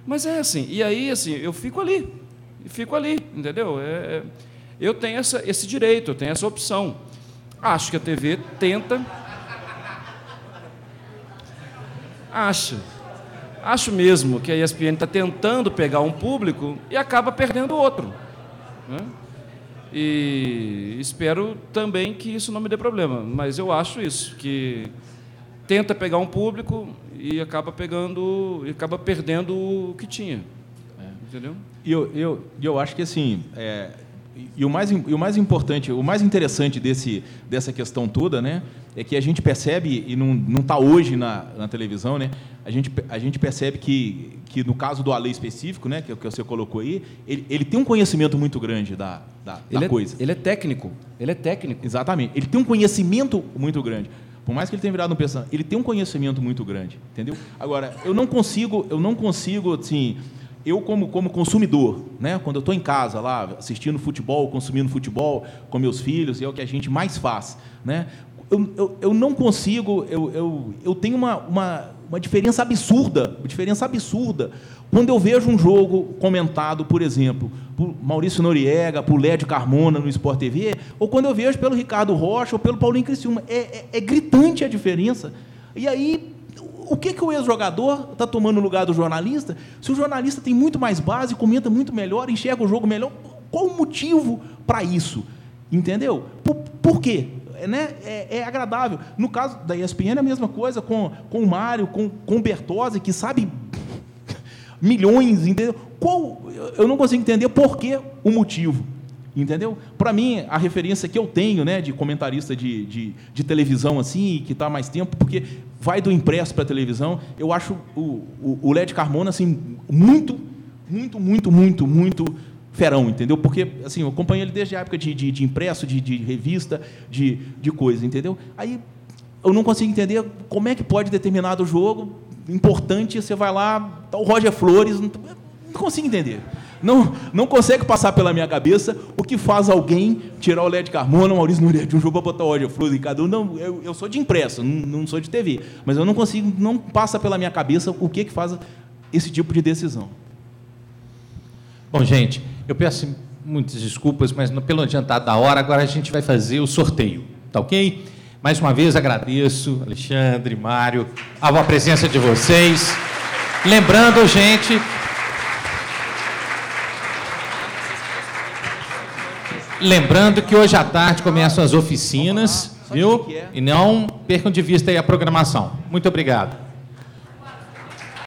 Mas é assim, e aí assim, eu fico ali, fico ali, entendeu? É, é- eu tenho essa, esse direito, eu tenho essa opção. Acho que a TV tenta. Acho. Acho mesmo que a ESPN está tentando pegar um público e acaba perdendo outro. né? E espero também que isso não me dê problema, mas eu acho isso, que tenta pegar um público e acaba pegando e acaba perdendo o que tinha. Entendeu? E eu, eu, eu acho que assim, é, e o mais, e o mais importante, o mais interessante desse, dessa questão toda, né, é que a gente percebe, e não está hoje na, na televisão, né, a gente, a gente percebe que, que no caso do Ale específico, né, que, é o que você colocou aí, ele, ele tem um conhecimento muito grande da, da, da Ele é, coisa. ele é técnico. Ele é técnico. Exatamente. Ele tem um conhecimento muito grande. Por mais que ele tenha virado um personagem, ele tem um conhecimento muito grande, entendeu? Agora, eu não consigo, eu não consigo, assim, eu como, como consumidor, né? Quando eu estou em casa lá, assistindo futebol, consumindo futebol com meus filhos, é o que a gente mais faz, né? Eu, eu, eu não consigo, eu, eu, eu tenho uma, uma, uma diferença absurda, diferença absurda, quando eu vejo um jogo comentado, por exemplo, por Maurício Noriega, por Lédio Carmona no Sport TV, ou quando eu vejo pelo Ricardo Rocha ou pelo Paulinho Criciúma. É, é, é gritante a diferença. E aí, o que, que o ex-jogador está tomando lugar do jornalista? Se o jornalista tem muito mais base, comenta muito melhor, enxerga o jogo melhor, qual o motivo para isso? Entendeu? Por, por quê? É, né? é, é agradável. No caso da ESPN é a mesma coisa com, com o Mário, com, com o Bertozzi, que sabe milhões, entendeu? Qual, eu não consigo entender por que o motivo, entendeu? Para mim, a referência que eu tenho, né, de comentarista de, de, de televisão assim, que está mais tempo, porque vai do impresso para a televisão, eu acho o, o, o Led Carmona assim muito, muito, muito, muito, muito ferão, entendeu? Porque assim, eu acompanhei ele desde a época de, de, de impresso, de, de revista, de, de coisa, entendeu? Aí eu não consigo entender como é que pode determinado jogo importante, você vai lá, tá o Roger Flores, não, não consigo entender. Não, não consegue passar pela minha cabeça o que faz alguém tirar o LED Carmona, o Maurício Nunes de um jogo para botar o Roger Flores e cada um. Não, eu, eu sou de impresso, não, não sou de TV, mas eu não consigo, não passa pela minha cabeça o que que faz esse tipo de decisão. Bom, gente, eu peço muitas desculpas, mas pelo adiantado da hora, agora a gente vai fazer o sorteio, tá ok? Mais uma vez agradeço, Alexandre, Mário, a presença de vocês. Lembrando, gente, lembrando que hoje à tarde começam as oficinas, viu? E não percam de vista aí a programação. Muito obrigado.